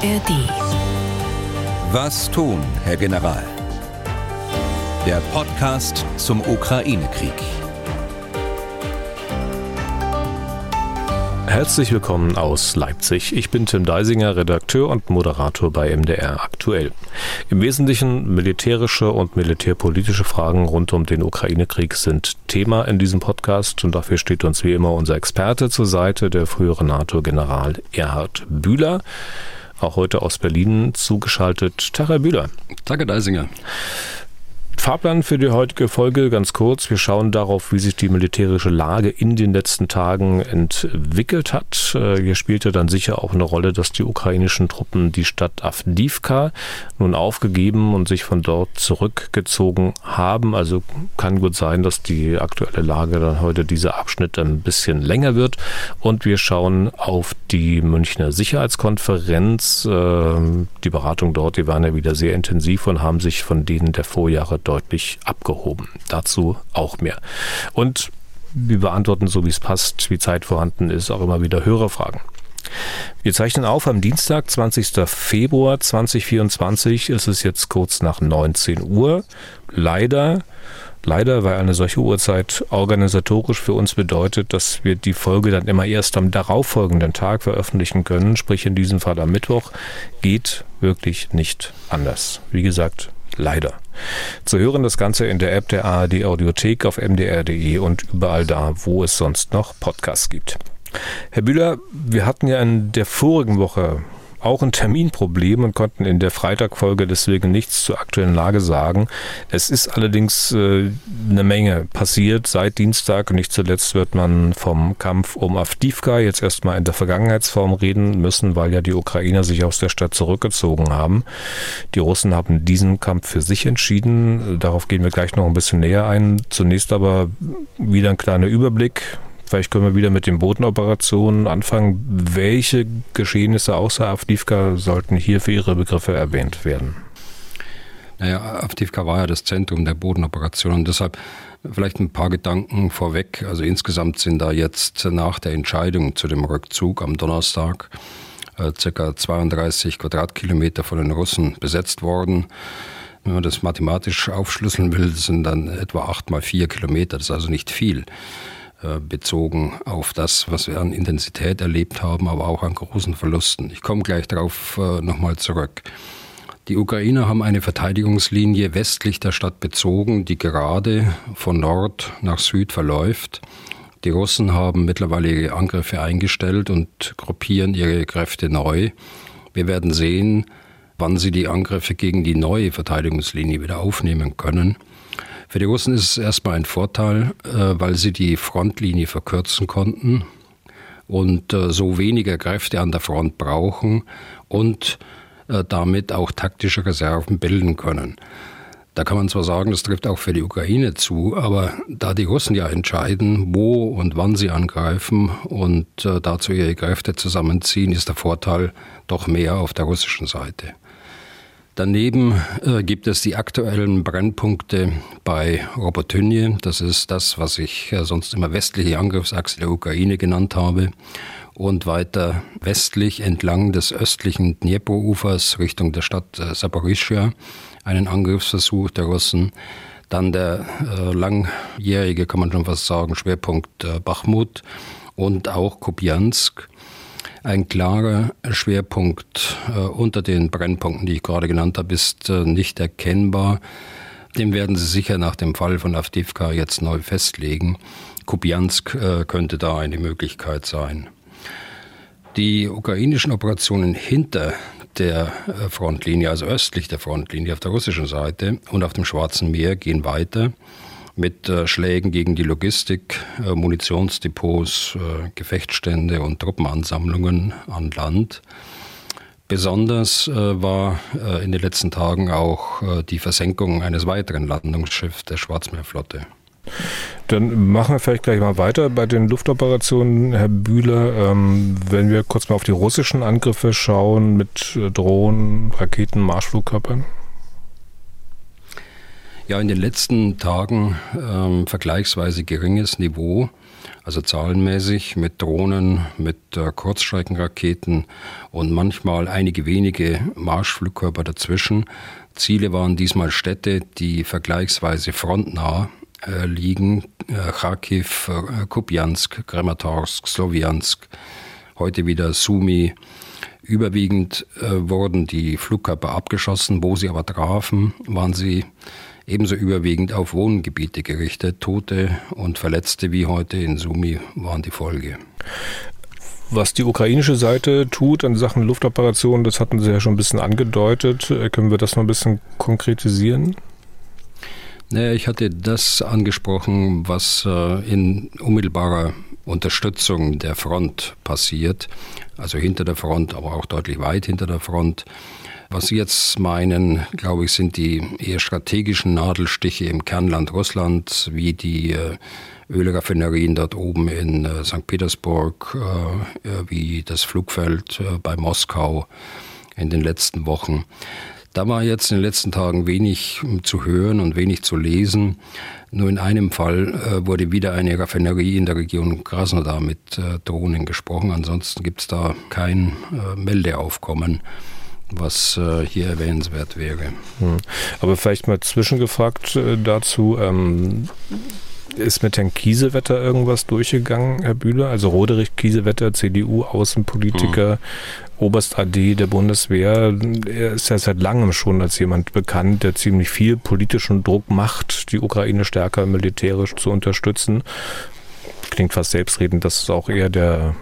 ARD. Was tun, Herr General? Der Podcast zum Ukraine-Krieg. Herzlich willkommen aus Leipzig. Ich bin Tim Deisinger, Redakteur und Moderator bei MDR aktuell. Im Wesentlichen militärische und militärpolitische Fragen rund um den Ukraine-Krieg sind Thema in diesem Podcast und dafür steht uns wie immer unser Experte zur Seite, der frühere NATO-General Erhard Bühler. Auch heute aus Berlin zugeschaltet, Tara Bühler. Danke, Deisinger. Fahrplan für die heutige Folge ganz kurz. Wir schauen darauf, wie sich die militärische Lage in den letzten Tagen entwickelt hat. Äh, hier spielte dann sicher auch eine Rolle, dass die ukrainischen Truppen die Stadt Avdivka nun aufgegeben und sich von dort zurückgezogen haben. Also kann gut sein, dass die aktuelle Lage dann heute dieser Abschnitt ein bisschen länger wird. Und wir schauen auf die Münchner Sicherheitskonferenz. Äh, die Beratung dort, die waren ja wieder sehr intensiv und haben sich von denen der Vorjahre deutlich abgehoben. Dazu auch mehr. Und wir beantworten, so wie es passt, wie Zeit vorhanden ist, auch immer wieder Hörerfragen. Wir zeichnen auf am Dienstag, 20. Februar 2024. Es ist jetzt kurz nach 19 Uhr. Leider, leider, weil eine solche Uhrzeit organisatorisch für uns bedeutet, dass wir die Folge dann immer erst am darauffolgenden Tag veröffentlichen können, sprich in diesem Fall am Mittwoch, geht wirklich nicht anders. Wie gesagt, leider. Zu hören das Ganze in der App der ARD Audiothek auf mdr.de und überall da, wo es sonst noch Podcasts gibt. Herr Bühler, wir hatten ja in der vorigen Woche auch ein Terminproblem und konnten in der Freitagfolge deswegen nichts zur aktuellen Lage sagen. Es ist allerdings äh, eine Menge passiert seit Dienstag. Nicht zuletzt wird man vom Kampf um Avdivka jetzt erstmal in der Vergangenheitsform reden müssen, weil ja die Ukrainer sich aus der Stadt zurückgezogen haben. Die Russen haben diesen Kampf für sich entschieden. Darauf gehen wir gleich noch ein bisschen näher ein. Zunächst aber wieder ein kleiner Überblick Vielleicht können wir wieder mit den Bodenoperationen anfangen. Welche Geschehnisse außer Avdivka sollten hier für Ihre Begriffe erwähnt werden? Naja, Avdivka war ja das Zentrum der Bodenoperationen. Deshalb vielleicht ein paar Gedanken vorweg. Also insgesamt sind da jetzt nach der Entscheidung zu dem Rückzug am Donnerstag äh, circa 32 Quadratkilometer von den Russen besetzt worden. Wenn man das mathematisch aufschlüsseln will, sind dann etwa acht mal vier Kilometer. Das ist also nicht viel. Äh, bezogen auf das, was wir an Intensität erlebt haben, aber auch an großen Verlusten. Ich komme gleich darauf äh, nochmal zurück. Die Ukrainer haben eine Verteidigungslinie westlich der Stadt bezogen, die gerade von Nord nach Süd verläuft. Die Russen haben mittlerweile ihre Angriffe eingestellt und gruppieren ihre Kräfte neu. Wir werden sehen, wann sie die Angriffe gegen die neue Verteidigungslinie wieder aufnehmen können. Für die Russen ist es erstmal ein Vorteil, äh, weil sie die Frontlinie verkürzen konnten und äh, so weniger Kräfte an der Front brauchen und äh, damit auch taktische Reserven bilden können. Da kann man zwar sagen, das trifft auch für die Ukraine zu, aber da die Russen ja entscheiden, wo und wann sie angreifen und dazu ihre Kräfte zusammenziehen, ist der Vorteil doch mehr auf der russischen Seite. Daneben äh, gibt es die aktuellen Brennpunkte bei Robotynje. Das ist das, was ich äh, sonst immer westliche Angriffsachse der Ukraine genannt habe. Und weiter westlich entlang des östlichen Dnepro-Ufers Richtung der Stadt äh, Saporischschja einen Angriffsversuch der Russen. Dann der äh, langjährige, kann man schon fast sagen, Schwerpunkt äh, Bachmut und auch Kupiansk ein klarer Schwerpunkt äh, unter den Brennpunkten, die ich gerade genannt habe, ist äh, nicht erkennbar. Den werden Sie sicher nach dem Fall von Avdivka jetzt neu festlegen. Kupiansk äh, könnte da eine Möglichkeit sein. Die ukrainischen Operationen hinter der äh, Frontlinie, also östlich der Frontlinie auf der russischen Seite und auf dem Schwarzen Meer, gehen weiter mit äh, Schlägen gegen die Logistik, äh, Munitionsdepots, äh, Gefechtsstände und Truppenansammlungen an Land. Besonders war in den letzten Tagen auch die Versenkung eines weiteren Landungsschiffs der Schwarzmeerflotte. Dann machen wir vielleicht gleich mal weiter bei den Luftoperationen, Herr Bühler. Ähm, wenn wir kurz mal auf die russischen Angriffe schauen mit Drohnen, Raketen, Marschflugkörpern. Ja, in den letzten Tagen ähm, vergleichsweise geringes Niveau. also zahlenmäßig mit Drohnen, mit äh, Kurzstreckenraketen und manchmal einige wenige Marschflugkörper dazwischen. Ziele waren diesmal Städte, die vergleichsweise frontnah äh, liegen. Äh, Kharkiv, äh, Krematorsk, Sloviansk, heute wieder Sumi. Überwiegend äh, wurden die Flugkörper abgeschossen, wo sie aber trafen, waren sie ebenso überwiegend auf Wohngebiete gerichtet. Tote und Verletzte wie heute in Sumi waren die Folge. Was die ukrainische Seite tut an Sachen Luftoperationen, das hatten Sie ja schon ein bisschen angedeutet. Äh, können wir das noch ein bisschen konkretisieren? Naja, ich hatte das angesprochen, was äh, in unmittelbarer Unterstützung der Front passiert, also hinter der Front, aber auch deutlich weit hinter der Front. Was Sie jetzt meinen, glaube ich, sind die eher strategischen Nadelstiche im Kernland Russlands, wie die äh, Ölraffinerien dort oben in äh, St. Petersburg, äh, wie das Flugfeld bei Moskau in den letzten Wochen. Da war jetzt in den letzten Tagen wenig zu hören und wenig zu lesen. Nur in einem Fall wurde wieder eine Raffinerie in der Region Krasnodar mit Drohnen gesprochen. Ansonsten gibt es da kein Meldeaufkommen was äh, hier erwähnenswert wäre. Hm. Aber vielleicht mal zwischengefragt äh, dazu, ähm, ist mit Herrn Kiesewetter irgendwas durchgegangen, Herr Bühler? Also Roderich Kiesewetter, CDU, Außenpolitiker, hm. Oberst AD der Bundeswehr. Er ist ja seit langem schon als jemand bekannt, der ziemlich viel politischen Druck macht, die Ukraine stärker militärisch zu unterstützen. Klingt fast selbstredend, dass auch eher der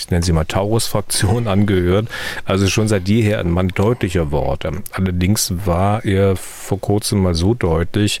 ich nenne sie mal Taurus-Fraktion angehört. Also schon seit jeher ein Mann deutlicher Worte. Allerdings war er vor kurzem mal so deutlich,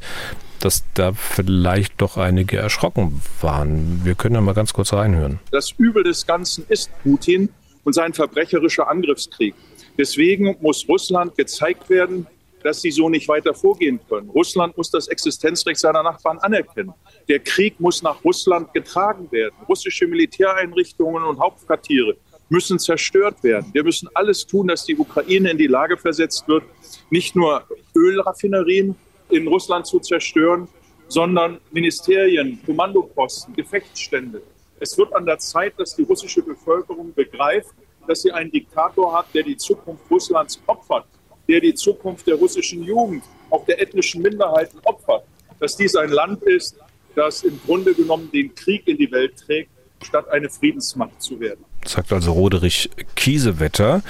dass da vielleicht doch einige erschrocken waren. Wir können da mal ganz kurz reinhören. Das Übel des Ganzen ist Putin und sein verbrecherischer Angriffskrieg. Deswegen muss Russland gezeigt werden, dass sie so nicht weiter vorgehen können. Russland muss das Existenzrecht seiner Nachbarn anerkennen. Der Krieg muss nach Russland getragen werden. Russische Militäreinrichtungen und Hauptquartiere müssen zerstört werden. Wir müssen alles tun, dass die Ukraine in die Lage versetzt wird, nicht nur Ölraffinerien in Russland zu zerstören, sondern Ministerien, Kommandoposten, Gefechtsstände. Es wird an der Zeit, dass die russische Bevölkerung begreift, dass sie einen Diktator hat, der die Zukunft Russlands opfert der die Zukunft der russischen Jugend, auch der ethnischen Minderheiten opfert. Dass dies ein Land ist, das im Grunde genommen den Krieg in die Welt trägt, statt eine Friedensmacht zu werden. Sagt also Roderich Kiesewetter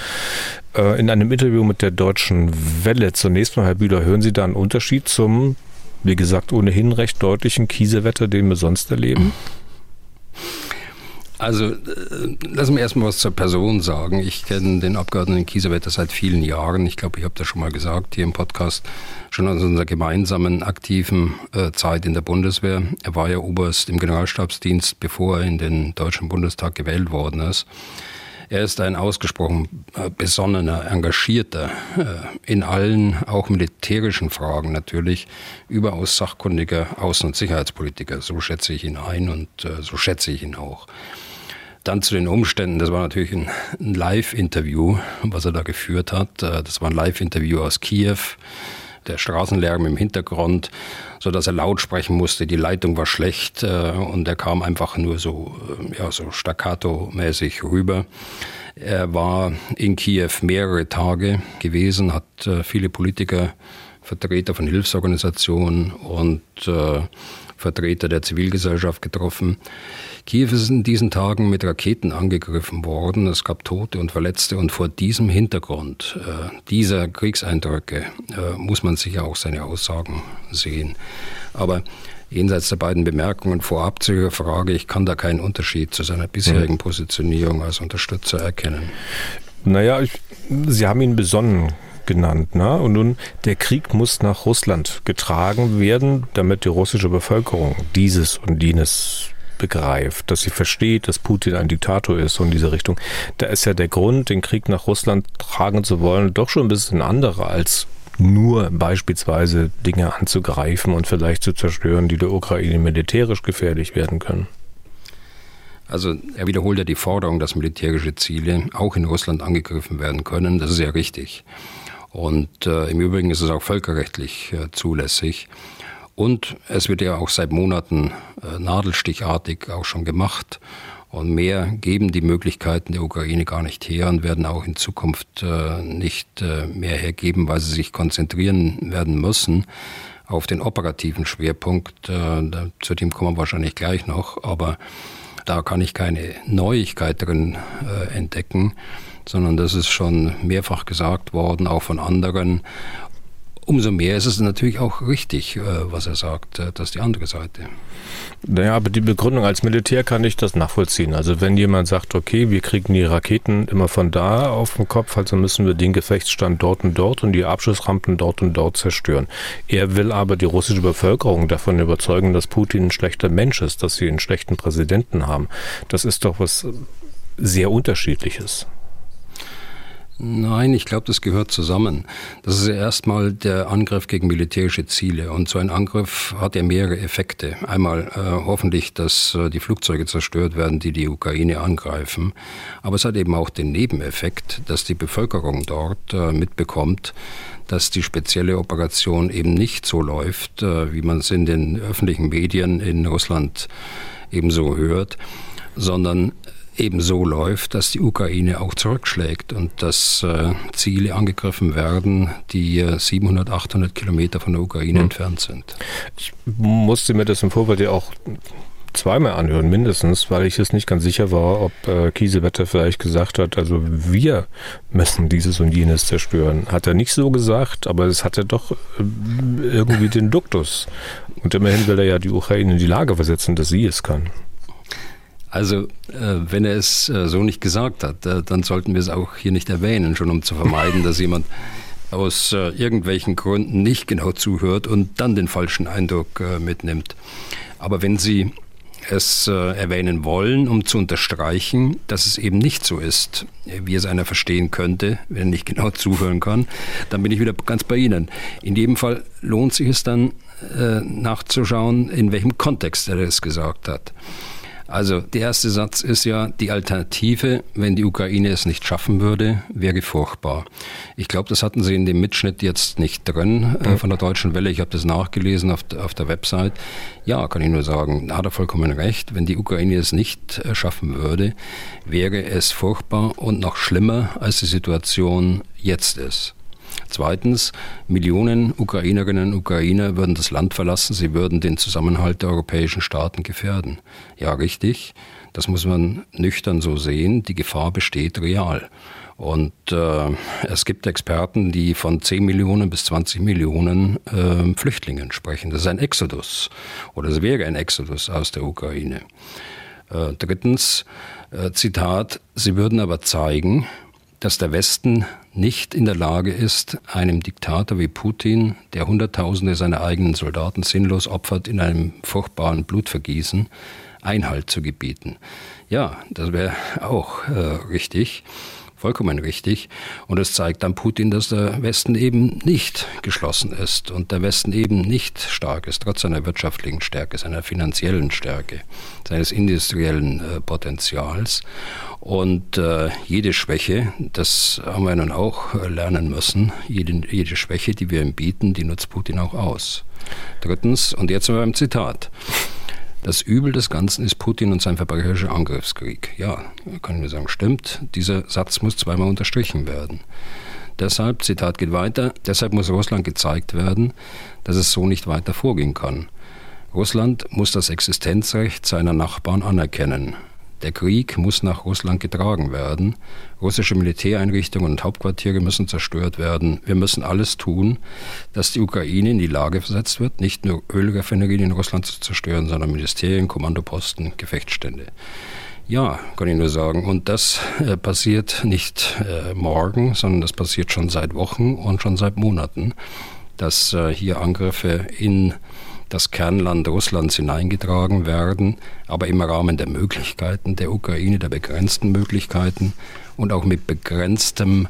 äh, in einem Interview mit der Deutschen Welle. Zunächst mal, Herr Bühler, hören Sie da einen Unterschied zum, wie gesagt, ohnehin recht deutlichen Kiesewetter, den wir sonst erleben? Also äh, lassen wir erstmal was zur Person sagen. Ich kenne den Abgeordneten Kiesewetter seit vielen Jahren. Ich glaube, ich habe das schon mal gesagt hier im Podcast, schon aus unserer gemeinsamen aktiven äh, Zeit in der Bundeswehr. Er war ja Oberst im Generalstabsdienst, bevor er in den Deutschen Bundestag gewählt worden ist. Er ist ein ausgesprochen äh, besonnener, engagierter, äh, in allen, auch militärischen Fragen natürlich, überaus sachkundiger Außen- und Sicherheitspolitiker. So schätze ich ihn ein und äh, so schätze ich ihn auch. Dann zu den Umständen, das war natürlich ein, ein Live-Interview, was er da geführt hat. Äh, das war ein Live-Interview aus Kiew, der Straßenlärm im Hintergrund, so dass er laut sprechen musste. Die Leitung war schlecht äh, und er kam einfach nur so, äh, ja, so staccato-mäßig rüber. Er war in Kiew mehrere Tage gewesen, hat viele Politiker, Vertreter von Hilfsorganisationen und Vertreter der Zivilgesellschaft getroffen. Kiew ist in diesen Tagen mit Raketen angegriffen worden. Es gab Tote und Verletzte und vor diesem Hintergrund äh, dieser Kriegseindrücke äh, muss man sicher auch seine Aussagen sehen. Aber jenseits der beiden Bemerkungen vorab zu Ihrer Frage, ich kann da keinen Unterschied zu seiner bisherigen mhm. Positionierung als Unterstützer erkennen. Naja, ich, Sie haben ihn besonnen genannt. Ne? Und nun, der Krieg muss nach Russland getragen werden, damit die russische Bevölkerung dieses und jenes begreift, dass sie versteht, dass Putin ein Diktator ist und in diese Richtung. Da ist ja der Grund, den Krieg nach Russland tragen zu wollen, doch schon ein bisschen anderer als nur beispielsweise Dinge anzugreifen und vielleicht zu zerstören, die der Ukraine militärisch gefährlich werden können. Also er wiederholt ja die Forderung, dass militärische Ziele auch in Russland angegriffen werden können. Das ist ja richtig. Und äh, im Übrigen ist es auch völkerrechtlich äh, zulässig. Und es wird ja auch seit Monaten äh, nadelstichartig auch schon gemacht. Und mehr geben die Möglichkeiten der Ukraine gar nicht her und werden auch in Zukunft äh, nicht äh, mehr hergeben, weil sie sich konzentrieren werden müssen auf den operativen Schwerpunkt. Äh, zu dem kommen wir wahrscheinlich gleich noch, aber da kann ich keine Neuigkeit drin äh, entdecken, sondern das ist schon mehrfach gesagt worden, auch von anderen. Umso mehr ist es natürlich auch richtig, äh, was er sagt, äh, dass die andere Seite. Naja, aber die Begründung als Militär kann ich das nachvollziehen. Also wenn jemand sagt, okay, wir kriegen die Raketen immer von da auf den Kopf, also müssen wir den Gefechtsstand dort und dort und die Abschussrampen dort und dort zerstören. Er will aber die russische Bevölkerung davon überzeugen, dass Putin ein schlechter Mensch ist, dass sie einen schlechten Präsidenten haben. Das ist doch was sehr unterschiedliches. Nein, ich glaube, das gehört zusammen. Das ist erstmal der Angriff gegen militärische Ziele. Und so ein Angriff hat ja mehrere Effekte. Einmal äh, hoffentlich, dass äh, die Flugzeuge zerstört werden, die die Ukraine angreifen. Aber es hat eben auch den Nebeneffekt, dass die Bevölkerung dort äh, mitbekommt, dass die spezielle Operation eben nicht so läuft, äh, wie man es in den öffentlichen Medien in Russland ebenso hört, sondern eben so läuft, dass die Ukraine auch zurückschlägt und dass äh, Ziele angegriffen werden, die äh, 700, 800 Kilometer von der Ukraine hm. entfernt sind. Ich musste mir das im Vorfeld ja auch zweimal anhören, mindestens, weil ich es nicht ganz sicher war, ob äh, Kiesewetter vielleicht gesagt hat, also wir müssen dieses und jenes zerstören. Hat er nicht so gesagt, aber es hatte doch äh, irgendwie den Duktus. Und immerhin will er ja die Ukraine in die Lage versetzen, dass sie es kann. Also, äh, wenn er es äh, so nicht gesagt hat, äh, dann sollten wir es auch hier nicht erwähnen, schon um zu vermeiden, dass jemand aus irgendwelchen Gründen nicht genau zuhört und dann den falschen Eindruck mitnimmt. Aber wenn Sie es äh, erwähnen wollen, um zu unterstreichen, dass es eben nicht so ist, wie es einer verstehen könnte, wenn er nicht genau zuhören kann, dann bin ich wieder ganz bei Ihnen. In jedem Fall lohnt sich es dann nachzuschauen, in welchem Kontext er es gesagt hat. Also der erste Satz ist ja, die Alternative, wenn die Ukraine es nicht schaffen würde, wäre furchtbar. Ich glaube, das hatten Sie in dem Mitschnitt jetzt nicht drin äh, von der Deutschen Welle. Ich habe das nachgelesen auf, auf, der Website. Ja, kann ich nur sagen, da hat er vollkommen recht. Wenn die Ukraine es nicht äh, schaffen würde, wäre es furchtbar und noch schlimmer, als die Situation jetzt ist. Zweitens, Millionen Ukrainerinnen und Ukrainer würden das Land verlassen, sie würden den Zusammenhalt der europäischen Staaten gefährden. Ja, richtig, das muss man nüchtern so sehen, die Gefahr besteht real. Und äh, es gibt Experten, die von 10 Millionen bis 20 Millionen äh, Flüchtlingen sprechen. Das ist ein Exodus oder es wäre ein Exodus aus der Ukraine. Äh, drittens, äh, Zitat, sie würden aber zeigen, dass der Westen nicht in der Lage ist, einem Diktator wie Putin, der Hunderttausende seiner eigenen Soldaten sinnlos opfert in einem furchtbaren Blutvergießen, Einhalt zu gebieten. Ja, das wäre auch äh, richtig vollkommen richtig. Und es zeigt dann Putin, dass der Westen eben nicht geschlossen ist und der Westen eben nicht stark ist, trotz seiner wirtschaftlichen Stärke, seiner finanziellen Stärke, seines industriellen äh, Potenzials. Und äh, jede Schwäche, das haben wir nun auch äh, lernen müssen, jede, jede Schwäche, die wir ihm bieten, die nutzt Putin auch aus. Drittens, und jetzt mal beim Zitat. Das Übel des Ganzen ist Putin und sein verbrecherischer Angriffskrieg. Ja, können wir sagen, stimmt. Dieser Satz muss zweimal unterstrichen werden. Deshalb, Zitat geht weiter, deshalb muss Russland gezeigt werden, dass es so nicht weiter vorgehen kann. Russland muss das Existenzrecht seiner Nachbarn anerkennen. Der Krieg muss nach Russland getragen werden. Russische Militäreinrichtungen und Hauptquartiere müssen zerstört werden. Wir müssen alles tun, dass die Ukraine in die Lage versetzt wird, nicht nur Ölraffinerien in Russland zu zerstören, sondern Ministerien, Kommandoposten, Gefechtsstände. Ja, kann ich nur sagen. Und das äh, passiert nicht äh, morgen, sondern das passiert schon seit Wochen und schon seit Monaten, dass äh, hier Angriffe in das Kernland Russlands hineingetragen werden, aber im Rahmen der Möglichkeiten der Ukraine, der begrenzten Möglichkeiten und auch mit begrenztem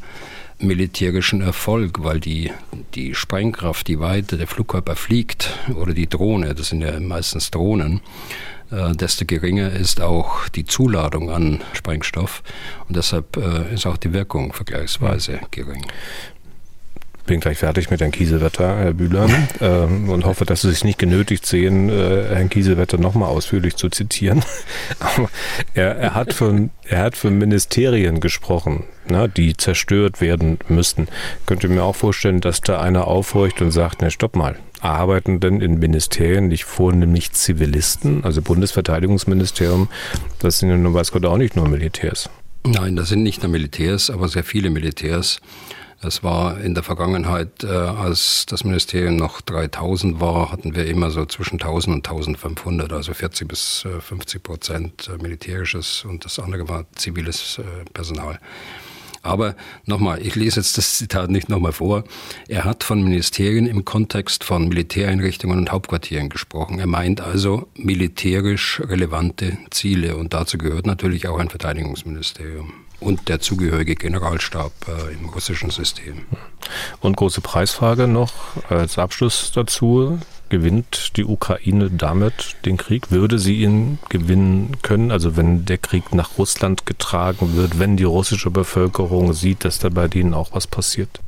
militärischen Erfolg, weil die, die Sprengkraft, die Weite der Flugkörper fliegt oder die Drohne, das sind ja meistens Drohnen, äh, desto geringer ist auch die Zuladung an Sprengstoff und deshalb äh, ist auch die Wirkung vergleichsweise gering bin gleich fertig mit Herrn Kiesewetter, Herr Bühler, ähm, und hoffe, dass Sie sich nicht genötigt sehen, äh, Herrn Kiesewetter nochmal ausführlich zu zitieren. Er, er, hat von, er hat von Ministerien gesprochen, na, ne, die zerstört werden müssten. Könnte mir auch vorstellen, dass da einer aufhorcht und sagt, ne, stopp mal, arbeiten denn in Ministerien nicht vornehmlich Zivilisten, also Bundesverteidigungsministerium, das sind ja nun weiß Gott auch nicht nur Militärs. Nein, das sind nicht nur Militärs, aber sehr viele Militärs. Es war in der Vergangenheit, äh, als das Ministerium noch 3000 war, hatten wir immer so zwischen 1000 und 1500, also 40 bis 50 äh, Prozent äh, militärisches und das andere war ziviles äh, Personal. Aber nochmal, ich lese jetzt das Zitat nicht nochmal vor. Er hat von Ministerien im Kontext von Militäreinrichtungen und Hauptquartieren gesprochen. Er meint also militärisch relevante Ziele und dazu gehört natürlich auch ein Verteidigungsministerium und der zugehörige Generalstab äh, im russischen System. Und große Preisfrage noch als Abschluss dazu. Gewinnt die Ukraine damit den Krieg? Würde sie ihn gewinnen können? Also wenn der Krieg nach Russland getragen wird, wenn die russische Bevölkerung sieht, dass da bei denen auch was passiert?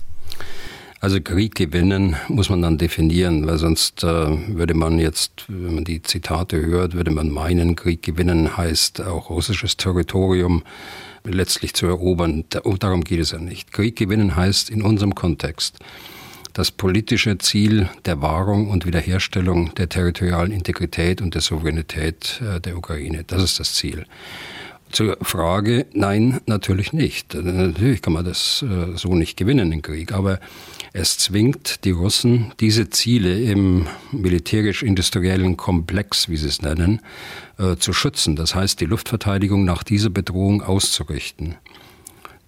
Also Krieg gewinnen muss man dann definieren, weil sonst äh, würde man jetzt, wenn man die Zitate hört, würde man meinen, Krieg gewinnen heißt auch russisches Territorium letztlich zu erobern. Darum geht es ja nicht. Krieg gewinnen heißt in unserem Kontext das politische Ziel der Wahrung und Wiederherstellung der territorialen Integrität und der Souveränität äh, der Ukraine. Das ist das Ziel. Zur Frage, nein, natürlich nicht. Natürlich kann man das äh, so nicht gewinnen, den Krieg. Aber es zwingt die Russen, diese Ziele im militärisch-industriellen Komplex, wie sie es nennen, äh, zu schützen. Das heißt, die Luftverteidigung nach dieser Bedrohung auszurichten.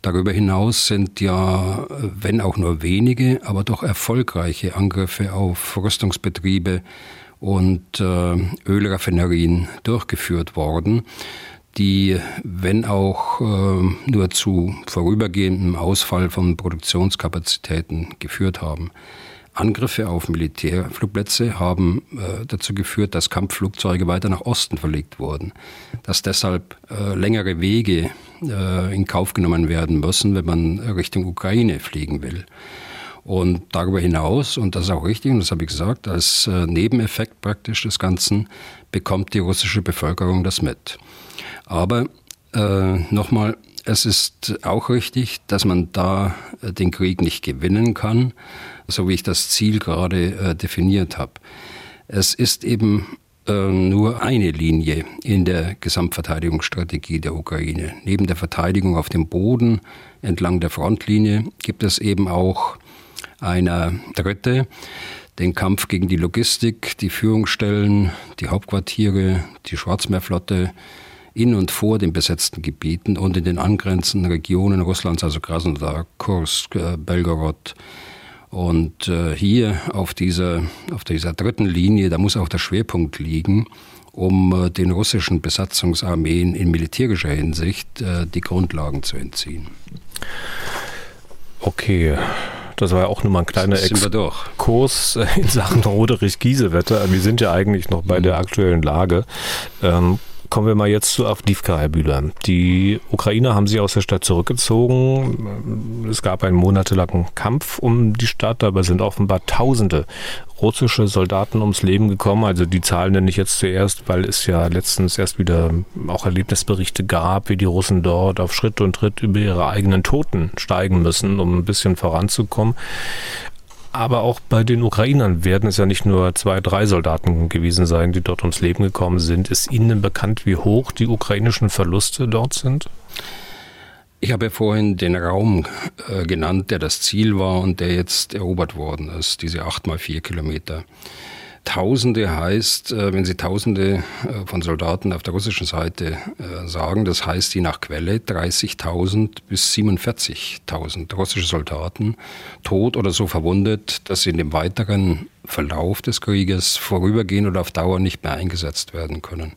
Darüber hinaus sind ja, wenn auch nur wenige, aber doch erfolgreiche Angriffe auf Rüstungsbetriebe und äh, Ölraffinerien durchgeführt worden die, wenn auch äh, nur zu vorübergehendem Ausfall von Produktionskapazitäten geführt haben. Angriffe auf Militärflugplätze haben äh, dazu geführt, dass Kampfflugzeuge weiter nach Osten verlegt wurden, dass deshalb äh, längere Wege äh, in Kauf genommen werden müssen, wenn man Richtung Ukraine fliegen will. Und darüber hinaus, und das ist auch richtig, und das habe ich gesagt, als äh, Nebeneffekt praktisch des Ganzen bekommt die russische Bevölkerung das mit. Aber äh, nochmal, es ist auch richtig, dass man da äh, den Krieg nicht gewinnen kann, so wie ich das Ziel gerade äh, definiert habe. Es ist eben äh, nur eine Linie in der Gesamtverteidigungsstrategie der Ukraine. Neben der Verteidigung auf dem Boden entlang der Frontlinie gibt es eben auch eine dritte, den Kampf gegen die Logistik, die Führungsstellen, die Hauptquartiere, die Schwarzmeerflotte, in und vor den besetzten Gebieten und in den angrenzenden Regionen Russlands, also Krasnodar, Kursk, äh, Belgorod. Und äh, hier auf dieser, auf dieser dritten Linie, da muss auch der Schwerpunkt liegen, um äh, den russischen Besatzungsarmeen in militärischer Hinsicht äh, die Grundlagen zu entziehen. Okay. Das war ja auch nur mal ein kleiner Exkurs in Sachen Roderich-Giesewetter. Wir sind ja eigentlich noch bei der aktuellen Lage. Ähm, Kommen wir mal jetzt zu Avdivka, Herr Bühler. Die Ukrainer haben sich aus der Stadt zurückgezogen. Es gab einen monatelangen Kampf um die Stadt, dabei sind offenbar Tausende russische Soldaten ums Leben gekommen. Also die Zahlen nenne ich jetzt zuerst, weil es ja letztens erst wieder auch Erlebnisberichte gab, wie die Russen dort auf Schritt und Tritt über ihre eigenen Toten steigen müssen, um ein bisschen voranzukommen. Aber auch bei den Ukrainern werden es ja nicht nur zwei, drei Soldaten gewesen sein, die dort ums Leben gekommen sind. Ist Ihnen bekannt, wie hoch die ukrainischen Verluste dort sind? Ich habe ja vorhin den Raum äh, genannt, der das Ziel war und der jetzt erobert worden ist, diese acht mal vier Kilometer. Tausende heißt, äh, wenn Sie Tausende äh, von Soldaten auf der russischen Seite äh, sagen, das heißt je nach Quelle 30.000 bis 47.000 russische Soldaten tot oder so verwundet, dass sie in dem weiteren Verlauf des Krieges vorübergehen oder auf Dauer nicht mehr eingesetzt werden können.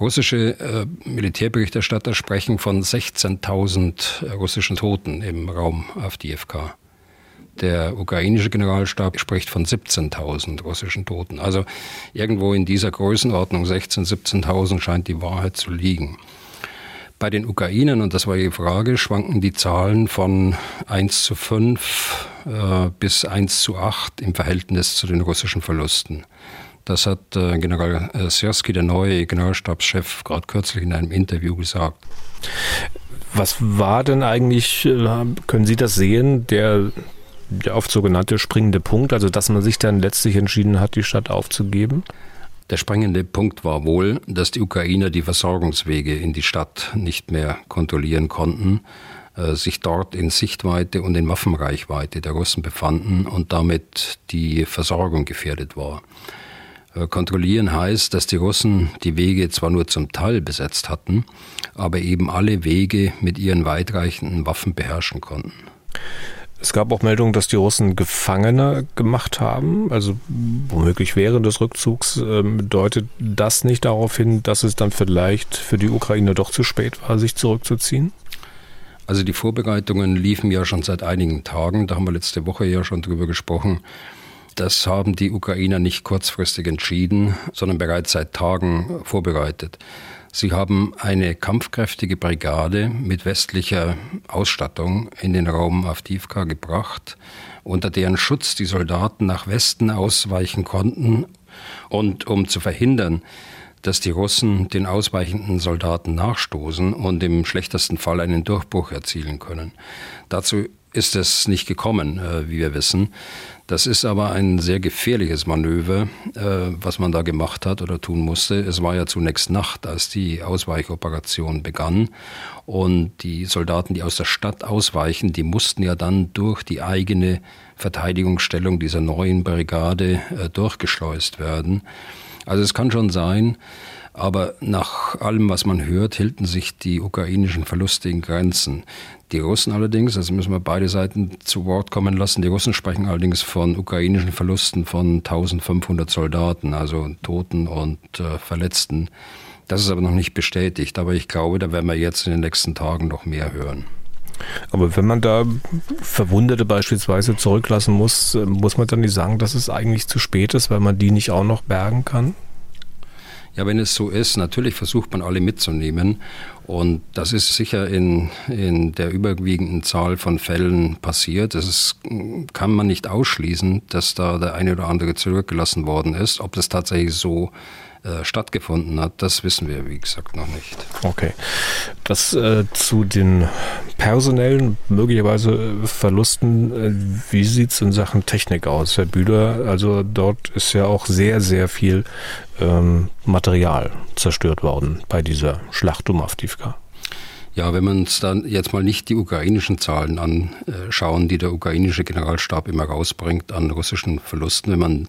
Russische äh, Militärberichterstatter sprechen von 16.000 russischen Toten im Raum auf die FK. Der ukrainische Generalstab spricht von 17.000 russischen Toten. Also irgendwo in dieser Größenordnung 16.000, 17.000 scheint die Wahrheit zu liegen. Bei den Ukrainern, und das war die Frage, schwanken die Zahlen von 1 zu 5, äh, bis 1 zu 8 im Verhältnis zu den russischen Verlusten. Das hat äh, General äh, Sierski, der neue Generalstabschef, gerade kürzlich in einem Interview gesagt. Was war denn eigentlich, äh, können Sie das sehen, der, der oft sogenannte springende Punkt, also dass man sich dann letztlich entschieden hat, die Stadt aufzugeben? Der springende Punkt war wohl, dass die Ukrainer die Versorgungswege in die Stadt nicht mehr kontrollieren konnten, äh, sich dort in Sichtweite und in Waffenreichweite der Russen befanden und damit die Versorgung gefährdet war. Äh, kontrollieren heißt, dass die Russen die Wege zwar nur zum Teil besetzt hatten, aber eben alle Wege mit ihren weitreichenden Waffen beherrschen konnten. Es gab auch Meldungen, dass die Russen Gefangene gemacht haben, also womöglich während des Rückzugs. Ähm, deutet das nicht darauf hin, dass es dann vielleicht für die Ukraine doch zu spät war, sich zurückzuziehen? Also die Vorbereitungen liefen ja schon seit einigen Tagen, da haben wir letzte Woche ja schon drüber gesprochen. Das haben die Ukrainer nicht kurzfristig entschieden, sondern bereits seit Tagen vorbereitet. Sie haben eine kampfkräftige Brigade mit westlicher Ausstattung in den Raum Avdivka gebracht, unter deren Schutz die Soldaten nach Westen ausweichen konnten und um zu verhindern, dass die Russen den ausweichenden Soldaten nachstoßen und im schlechtesten Fall einen Durchbruch erzielen können. Dazu ist es nicht gekommen, äh, wie wir wissen. Das ist aber ein sehr gefährliches Manöver, äh, was man da gemacht hat oder tun musste. Es war ja zunächst Nacht, als die Ausweichoperation begann. Und die Soldaten, die aus der Stadt ausweichen, die mussten ja dann durch die eigene Verteidigungsstellung dieser neuen Brigade äh, durchgeschleust werden. Also es kann schon sein, aber nach allem, was man hört, hielten sich die ukrainischen Verluste in Grenzen. Die Russen allerdings, also müssen wir beide Seiten zu Wort kommen lassen, die Russen sprechen allerdings von ukrainischen Verlusten von 1500 Soldaten, also Toten und äh, Verletzten. Das ist aber noch nicht bestätigt, aber ich glaube, da werden wir jetzt in den nächsten Tagen noch mehr hören. Aber wenn man da Verwundete beispielsweise zurücklassen muss, äh, muss man dann nicht sagen, dass es eigentlich zu spät ist, weil man die nicht auch noch bergen kann? Ja, wenn es so ist, natürlich versucht man alle mitzunehmen. Und das ist sicher in, in der überwiegenden Zahl von Fällen passiert. Das kann man nicht ausschließen, dass da der eine oder andere zurückgelassen worden ist. Ob das tatsächlich so äh, stattgefunden hat, das wissen wir, wie gesagt, noch nicht. Okay. Das äh, zu den personellen, möglicherweise Verlusten, äh, wie sieht es in Sachen Technik aus, Herr Bühler? Also dort ist ja auch sehr, sehr viel ähm, Material zerstört worden bei dieser Schlacht um Avdivka. Ja, wenn wir uns dann jetzt mal nicht die ukrainischen Zahlen anschauen, die der ukrainische Generalstab immer rausbringt an russischen Verlusten, wenn man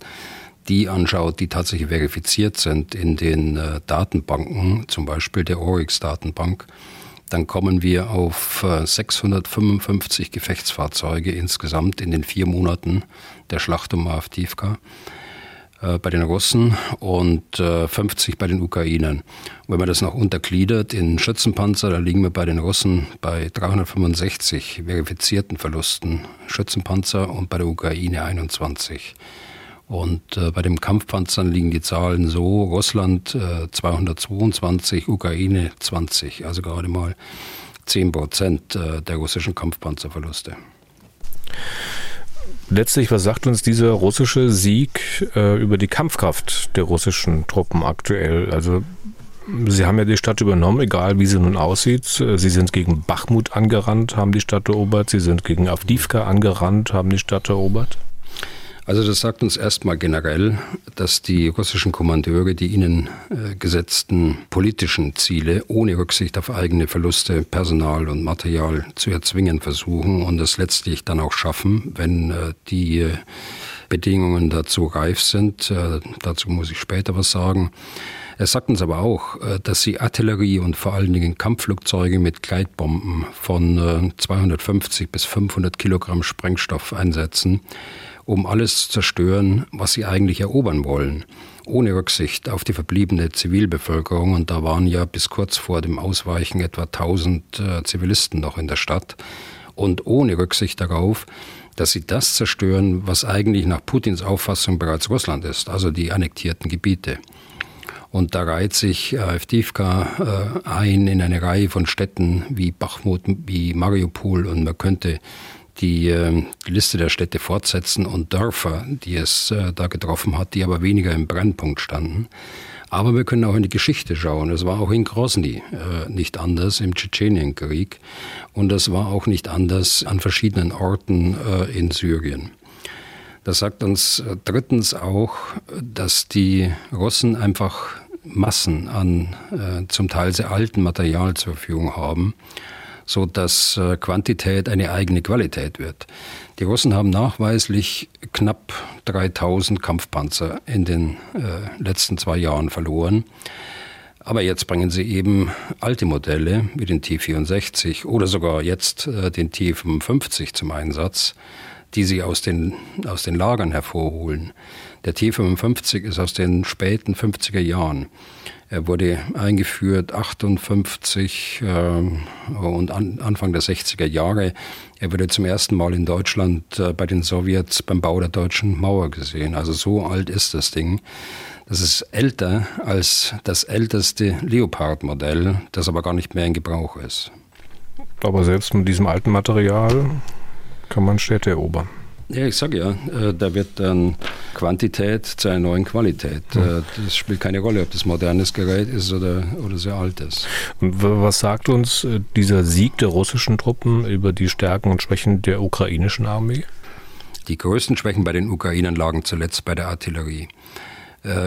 die anschaut, die tatsächlich verifiziert sind in den äh, Datenbanken, zum Beispiel der Oryx-Datenbank, dann kommen wir auf äh, 655 Gefechtsfahrzeuge insgesamt in den vier Monaten der Schlacht um Avdivka äh, bei den Russen und 50 äh, bei den Ukrainern. Und wenn man das noch untergliedert in Schützenpanzer, da liegen wir bei den Russen bei 365 verifizierten Verlusten Schützenpanzer und bei der Ukraine 21. Und äh, bei den Kampfpanzern liegen die Zahlen so, Russland äh, 222, Ukraine 20, also gerade mal 10 Prozent äh, der russischen Kampfpanzerverluste. Letztlich, was sagt uns dieser russische Sieg äh, über die Kampfkraft der russischen Truppen aktuell? Also Sie haben ja die Stadt übernommen, egal wie sie nun aussieht. Sie sind gegen Bachmut angerannt, haben die Stadt erobert. Sie sind gegen Avdivka angerannt, haben die Stadt erobert. Also das sagt uns erstmal generell, dass die russischen Kommandeure die ihnen äh, gesetzten politischen Ziele ohne Rücksicht auf eigene Verluste, Personal und Material zu erzwingen versuchen und es letztlich dann auch schaffen, wenn äh, die äh, Bedingungen dazu reif sind. Äh, dazu muss ich später was sagen. Er sagt uns aber auch, äh, dass sie Artillerie und vor allen Dingen Kampfflugzeuge mit Gleitbomben von 250 äh, bis 500 Kilogramm Sprengstoff einsetzen um alles zu zerstören, was sie eigentlich erobern wollen, ohne Rücksicht auf die verbliebene Zivilbevölkerung. Und da waren ja bis kurz vor dem Ausweichen etwa 1000 äh, Zivilisten noch in der Stadt. Und ohne Rücksicht darauf, dass sie das zerstören, was eigentlich nach Putins Auffassung bereits Russland ist, also die annektierten Gebiete. Und da reiht sich Avdivka äh, ein in eine Reihe von Städten wie Bachmut, wie Mariupol und man könnte die äh, Liste der Städte fortsetzen und Dörfer, die es äh, da getroffen hat, die aber weniger im Brennpunkt standen. Aber wir können auch in die Geschichte schauen. Es war auch in Grozny äh, nicht anders im Tschetschenienkrieg und es war auch nicht anders an verschiedenen Orten äh, in Syrien. Das sagt uns äh, drittens auch, dass die Russen einfach Massen an zum Teil sehr alten Material zur Verfügung haben, so dass äh, Quantität eine eigene Qualität wird. Die Russen haben nachweislich knapp 3000 Kampfpanzer in den äh, letzten zwei Jahren verloren. Aber jetzt bringen sie eben alte Modelle wie den T-64 oder sogar jetzt äh, den T-55 zum Einsatz, die sie aus den, aus den Lagern hervorholen. Der T-55 ist aus den späten 50er Jahren. Er wurde eingeführt 58 äh, und an, Anfang der 60er Jahre. Er wurde zum ersten Mal in Deutschland äh, bei den Sowjets beim Bau der deutschen Mauer gesehen. Also so alt ist das Ding. Das ist älter als das älteste Leopard-Modell, das aber gar nicht mehr in Gebrauch ist. Aber selbst mit diesem alten Material kann man Städte erobern. Ja, ich sage ja, äh, da wird dann Quantität zu einer neuen Qualität. Mhm. Das spielt keine Rolle, ob das modernes Gerät ist oder, oder sehr altes. Und was sagt uns äh, dieser Sieg der russischen Truppen über die Stärken und Schwächen der ukrainischen Armee? Die größten Schwächen bei den Ukrainern lagen zuletzt bei der Artillerie.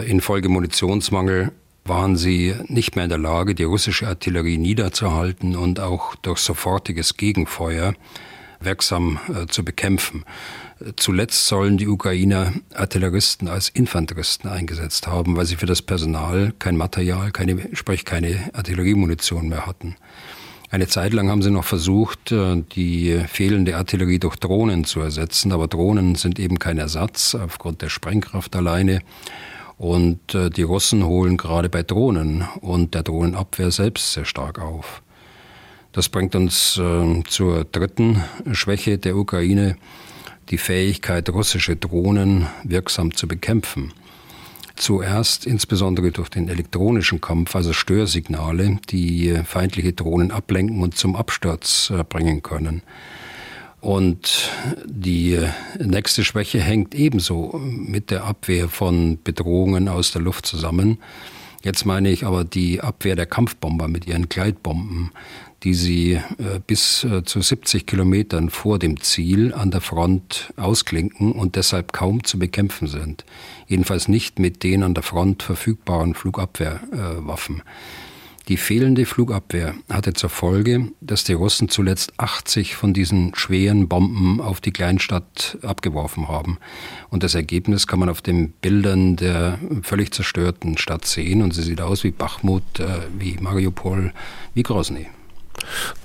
Infolge Munitionsmangel waren sie nicht mehr in der Lage, die russische Artillerie niederzuhalten und auch durch sofortiges Gegenfeuer wirksam äh, zu bekämpfen. Zuletzt sollen die Ukrainer Artilleristen als Infanteristen eingesetzt haben, weil sie für das Personal kein Material, keine, sprich keine Artilleriemunition mehr hatten. Eine Zeit lang haben sie noch versucht, äh, die fehlende Artillerie durch Drohnen zu ersetzen, aber Drohnen sind eben kein Ersatz aufgrund der Sprengkraft alleine. Und äh, die Russen holen gerade bei Drohnen und der Drohnenabwehr selbst sehr stark auf. Das bringt uns äh, zur dritten Schwäche der Ukraine, die Fähigkeit, russische Drohnen wirksam zu bekämpfen. Zuerst insbesondere durch den elektronischen Kampf, also Störsignale, die feindliche Drohnen ablenken und zum Absturz äh, bringen können. Und die nächste Schwäche hängt ebenso mit der Abwehr von Bedrohungen aus der Luft zusammen. Jetzt meine ich aber die Abwehr der Kampfbomber mit ihren Gleitbomben, die sie äh, bis äh, zu 70 Kilometern vor dem Ziel an der Front ausklinken und deshalb kaum zu bekämpfen sind. Jedenfalls nicht mit den an der Front verfügbaren Flugabwehrwaffen. Die fehlende Flugabwehr hatte zur Folge, dass die Russen zuletzt 80 von diesen schweren Bomben auf die Kleinstadt abgeworfen haben. Und das Ergebnis kann man auf den Bildern der völlig zerstörten Stadt sehen. Und sie sieht aus wie Bachmut, äh, wie Mariupol, wie Grozny.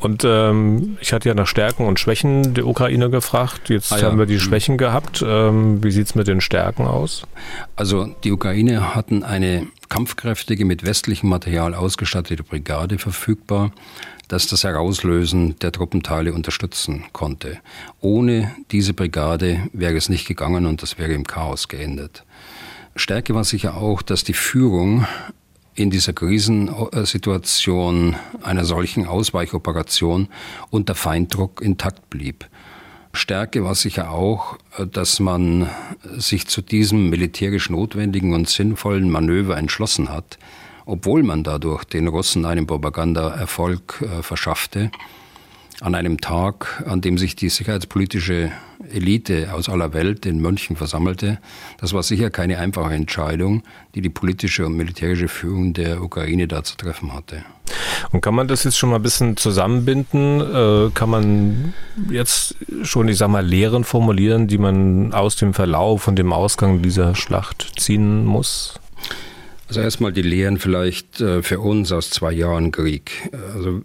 Und ähm, ich hatte ja nach Stärken und Schwächen der Ukraine gefragt. Jetzt ah, ja. haben wir die mhm. Schwächen gehabt. Ähm, wie sieht es mit den Stärken aus? Also die Ukraine hatten eine kampfkräftige, mit westlichem Material ausgestattete Brigade verfügbar, das das Herauslösen der Truppenteile unterstützen konnte. Ohne diese Brigade wäre es nicht gegangen und das wäre im Chaos geendet. Stärke war sicher auch, dass die Führung in dieser Krisensituation einer solchen Ausweichoperation unter Feinddruck intakt blieb. Stärke war sicher auch, dass man sich zu diesem militärisch notwendigen und sinnvollen Manöver entschlossen hat, obwohl man dadurch den Russen einen Propagandaerfolg äh, verschaffte an einem Tag, an dem sich die sicherheitspolitische Elite aus aller Welt in München versammelte. Das war sicher keine einfache Entscheidung, die die politische und militärische Führung der Ukraine da zu treffen hatte. Und kann man das jetzt schon mal ein bisschen zusammenbinden? Äh, kann man jetzt schon, ich sag mal, Lehren formulieren, die man aus dem Verlauf und dem Ausgang dieser Schlacht ziehen muss? Also erstmal die Lehren vielleicht äh, für uns aus zwei Jahren Krieg. Also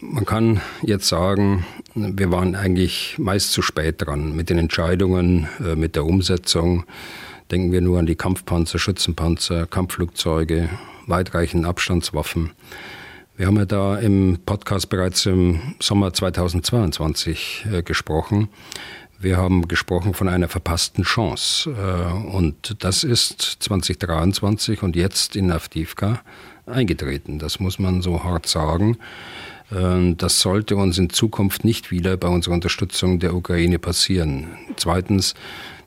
man kann jetzt sagen, wir waren eigentlich meist zu spät dran mit den Entscheidungen, äh, mit der Umsetzung. Denken wir nur an die Kampfpanzer, Schützenpanzer, Kampfflugzeuge, weitreichende Abstandswaffen. Wir haben ja da im Podcast bereits im Sommer 2022 äh, gesprochen. Wir haben gesprochen von einer verpassten Chance. Äh, und das ist 2023 und jetzt in Avdivka eingetreten. Das muss man so hart sagen. Ähm, das sollte uns in Zukunft nicht wieder bei unserer Unterstützung der Ukraine passieren. Zweitens,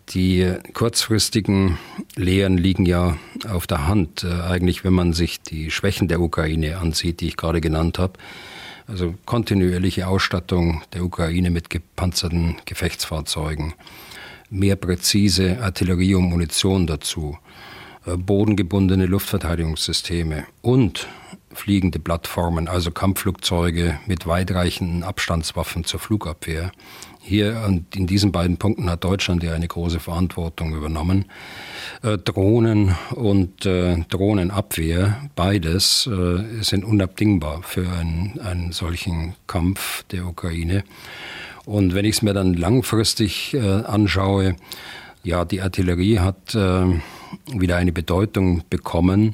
die kurzfristigen Lehren liegen ja auf der Hand, äh, eigentlich wenn man sich die Schwächen der Ukraine ansieht, die ich gerade genannt habe. Also kontinuierliche Ausstattung der Ukraine mit gepanzerten Gefechtsfahrzeugen, mehr präzise Artillerie und Munition dazu, äh, bodengebundene Luftverteidigungssysteme und fliegende Plattformen, also Kampfflugzeuge mit weitreichenden Abstandswaffen zur Flugabwehr. Hier und in diesen beiden Punkten hat Deutschland ja eine große Verantwortung übernommen. Äh, Drohnen und äh, Drohnenabwehr, beides äh, sind unabdingbar für einen, einen solchen Kampf der Ukraine. Und wenn ich es mir dann langfristig äh, anschaue, ja, die Artillerie hat äh, wieder eine Bedeutung bekommen,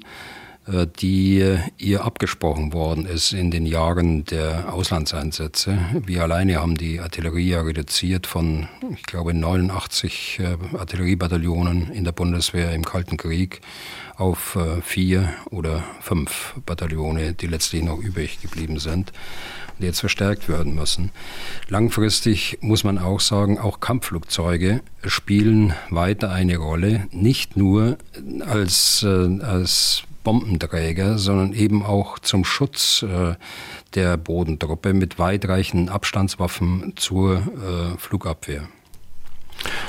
die ihr abgesprochen worden ist in den Jahren der Auslandseinsätze. Wir alleine haben die Artillerie ja reduziert von, ich glaube, 89 äh, Artilleriebataillonen in der Bundeswehr im Kalten Krieg auf äh, vier oder fünf Bataillone, die letztlich noch übrig geblieben sind die jetzt verstärkt werden müssen. Langfristig muss man auch sagen, auch Kampfflugzeuge spielen weiter eine Rolle, nicht nur als, äh, als Bombenträger, sondern eben auch zum Schutz äh, der Bodentruppe mit weitreichenden Abstandswaffen zur äh, Flugabwehr.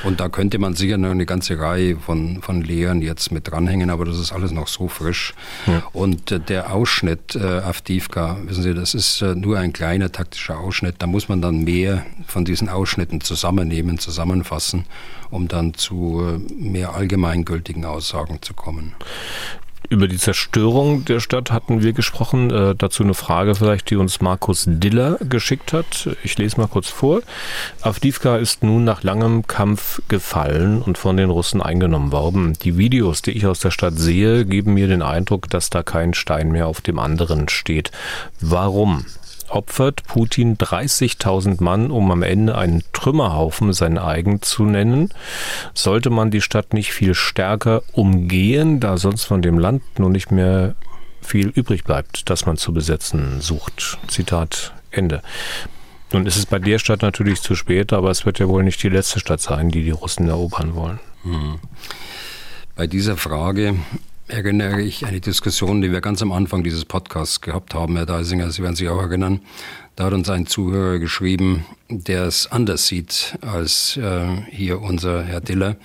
Und da könnte man sicher noch eine ganze Reihe von, von Lehren jetzt mit dranhängen, aber das ist alles noch so frisch. Ja. Und äh, der Ausschnitt äh, Avdivka, wissen Sie, das ist äh, nur ein kleiner taktischer Ausschnitt. Da muss man dann mehr von diesen Ausschnitten zusammennehmen, zusammenfassen, um dann zu äh, mehr allgemeingültigen Aussagen zu kommen. Über die Zerstörung der Stadt hatten wir gesprochen. Äh, dazu eine Frage vielleicht, die uns Markus Diller geschickt hat. Ich lese mal kurz vor. Avdivka ist nun nach langem Kampf gefallen und von den Russen eingenommen worden. Die Videos, die ich aus der Stadt sehe, geben mir den Eindruck, dass da kein Stein mehr auf dem anderen steht. Warum? Opfert Putin 30.000 Mann, um am Ende einen Trümmerhaufen sein eigen zu nennen. Sollte man die Stadt nicht viel stärker umgehen, da sonst von dem Land nur nicht mehr viel übrig bleibt, das man zu besetzen sucht. Zitat Ende. Nun ist es bei der Stadt natürlich zu spät, aber es wird ja wohl nicht die letzte Stadt sein, die die Russen erobern wollen. Hm. Bei dieser Frage erinnere ich eine Diskussion, die wir ganz am Anfang dieses Podcasts gehabt haben, Herr Deisinger, Sie werden sich auch erinnern. Da hat uns ein Zuhörer geschrieben, der es anders sieht als äh, hier unser Herr Diller.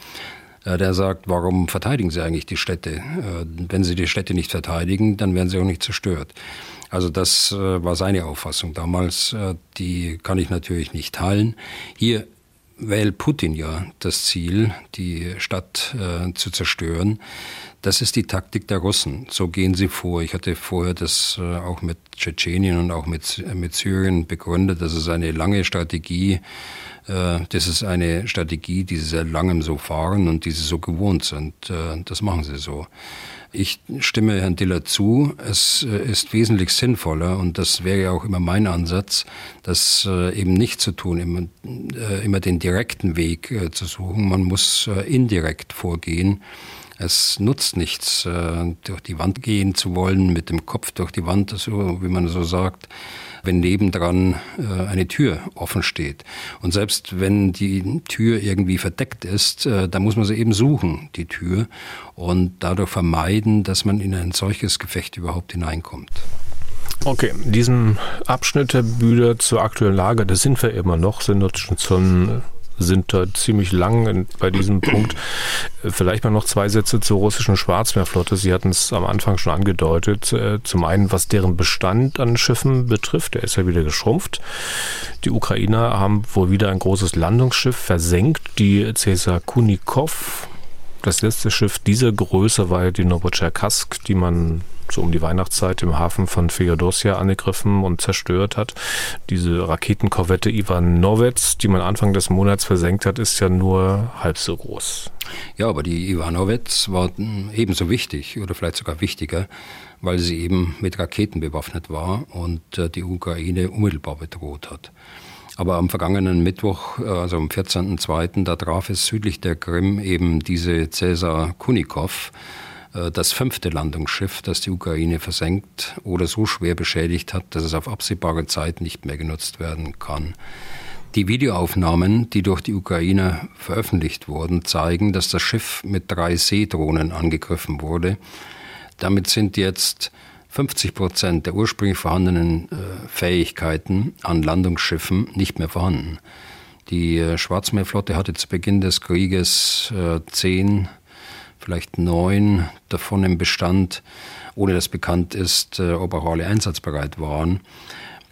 Äh, der sagt, warum verteidigen Sie eigentlich die Städte? Äh, wenn Sie die Städte nicht verteidigen, dann werden sie auch nicht zerstört. Also das äh, war seine Auffassung damals. Äh, die kann ich natürlich nicht teilen. Hier wählt Putin ja das Ziel, die Stadt äh, zu zerstören. Das ist die Taktik der Russen. So gehen sie vor. Ich hatte vorher das äh, auch mit Tschetschenien und auch mit, äh, mit Syrien begründet. Das ist eine lange Strategie. Äh, das ist eine Strategie, die sie seit langem so fahren und die sie so gewohnt sind. Das machen sie so. Ich stimme Herrn Diller zu. Es ist wesentlich sinnvoller und das wäre ja auch immer mein Ansatz, das eben nicht zu tun, immer, immer den direkten Weg zu suchen. Man muss indirekt vorgehen. Es nutzt nichts, äh, durch die Wand gehen zu wollen, mit dem Kopf durch die Wand, so wie man so sagt, wenn nebendran äh, eine Tür offen steht. Und selbst wenn die Tür irgendwie verdeckt ist, äh, da muss man sie eben suchen, die Tür, und dadurch vermeiden, dass man in ein solches Gefecht überhaupt hineinkommt. Okay, diesen Abschnitt der Bühne zur aktuellen Lage, das sind wir immer noch, sind dort schon zum sind da ziemlich lang bei diesem Punkt. Vielleicht mal noch zwei Sätze zur russischen Schwarzmeerflotte. Sie hatten es am Anfang schon angedeutet. Äh, zum einen, was deren Bestand an Schiffen betrifft, der ist ja wieder geschrumpft. Die Ukrainer haben wohl wieder ein großes Landungsschiff versenkt, die Cäsar Kunikov. Das letzte Schiff dieser Größe war ja die Novocherkassk, die man so um die Weihnachtszeit im Hafen von Feodosia angegriffen und zerstört hat. Diese Raketenkorvette Ivanovets, die man Anfang des Monats versenkt hat, ist ja nur halb so groß. Ja, aber die Ivanovets waren ebenso wichtig oder vielleicht sogar wichtiger, weil sie eben mit Raketen bewaffnet war und äh, die Ukraine unmittelbar bedroht hat. Aber am vergangenen Mittwoch, äh, also am 14.02., da traf es südlich der Krim eben diese Cäsar Kunikov, das fünfte Landungsschiff, das die Ukraine versenkt oder so schwer beschädigt hat, dass es auf absehbare Zeit nicht mehr genutzt werden kann. Die Videoaufnahmen, die durch die Ukraine veröffentlicht wurden, zeigen, dass das Schiff mit drei Seedrohnen angegriffen wurde. Damit sind jetzt 50 Prozent der ursprünglich vorhandenen äh, Fähigkeiten an Landungsschiffen nicht mehr vorhanden. Die äh, Schwarzmeerflotte hatte zu Beginn des Krieges äh, zehn, vielleicht neun davon im Bestand, ohne dass bekannt ist, ob auch alle einsatzbereit waren.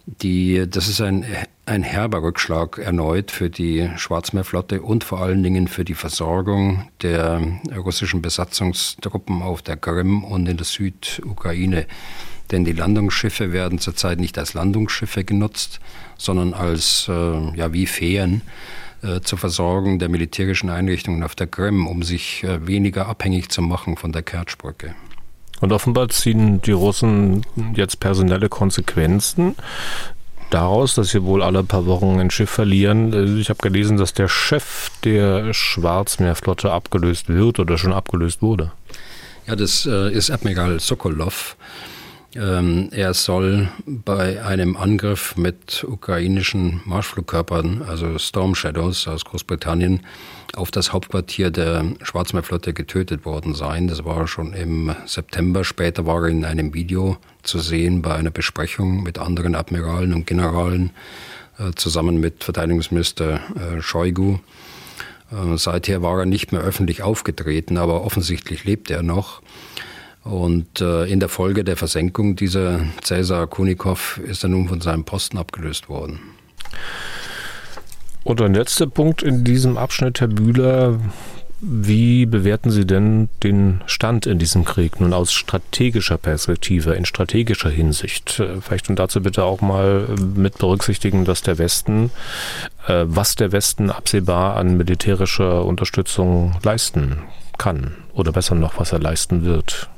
Die, das ist ein, ein herber Rückschlag erneut für die Schwarzmeerflotte und vor allen Dingen für die Versorgung der russischen Besatzungstruppen auf der Krim und in der Südukraine. Denn die Landungsschiffe werden zurzeit nicht als Landungsschiffe genutzt, sondern als äh, ja, wie Fähren äh, zur Versorgung der militärischen Einrichtungen auf der Krim, um sich äh, weniger abhängig zu machen von der Kertschbrücke. Und offenbar ziehen die Russen jetzt personelle Konsequenzen daraus, dass sie wohl alle paar Wochen ein Schiff verlieren. Äh, ich habe gelesen, dass der Chef der Schwarzmeerflotte abgelöst wird oder schon abgelöst wurde. Ja, das äh, ist Admiral Sokolov. Ähm, er soll bei einem Angriff mit ukrainischen Marschflugkörpern, also Storm Shadows aus Großbritannien, auf das Hauptquartier der Schwarzmeerflotte getötet worden sein. Das war schon im September. Später war er in einem Video zu sehen bei einer Besprechung mit anderen Admiralen und Generalen äh, zusammen mit Verteidigungsminister äh, Shoigu. Äh, seither war er nicht mehr öffentlich aufgetreten, aber offensichtlich lebt er noch. Und äh, in der Folge der Versenkung dieser Cäsar Kunikow ist er nun von seinem Posten abgelöst worden. Und ein letzter Punkt in diesem Abschnitt, Herr Bühler. Wie bewerten Sie denn den Stand in diesem Krieg nun aus strategischer Perspektive, in strategischer Hinsicht? Äh, vielleicht und dazu bitte auch mal mit berücksichtigen, dass der Westen, äh, was der Westen absehbar an militärischer Unterstützung leisten kann oder besser noch, was er leisten wird.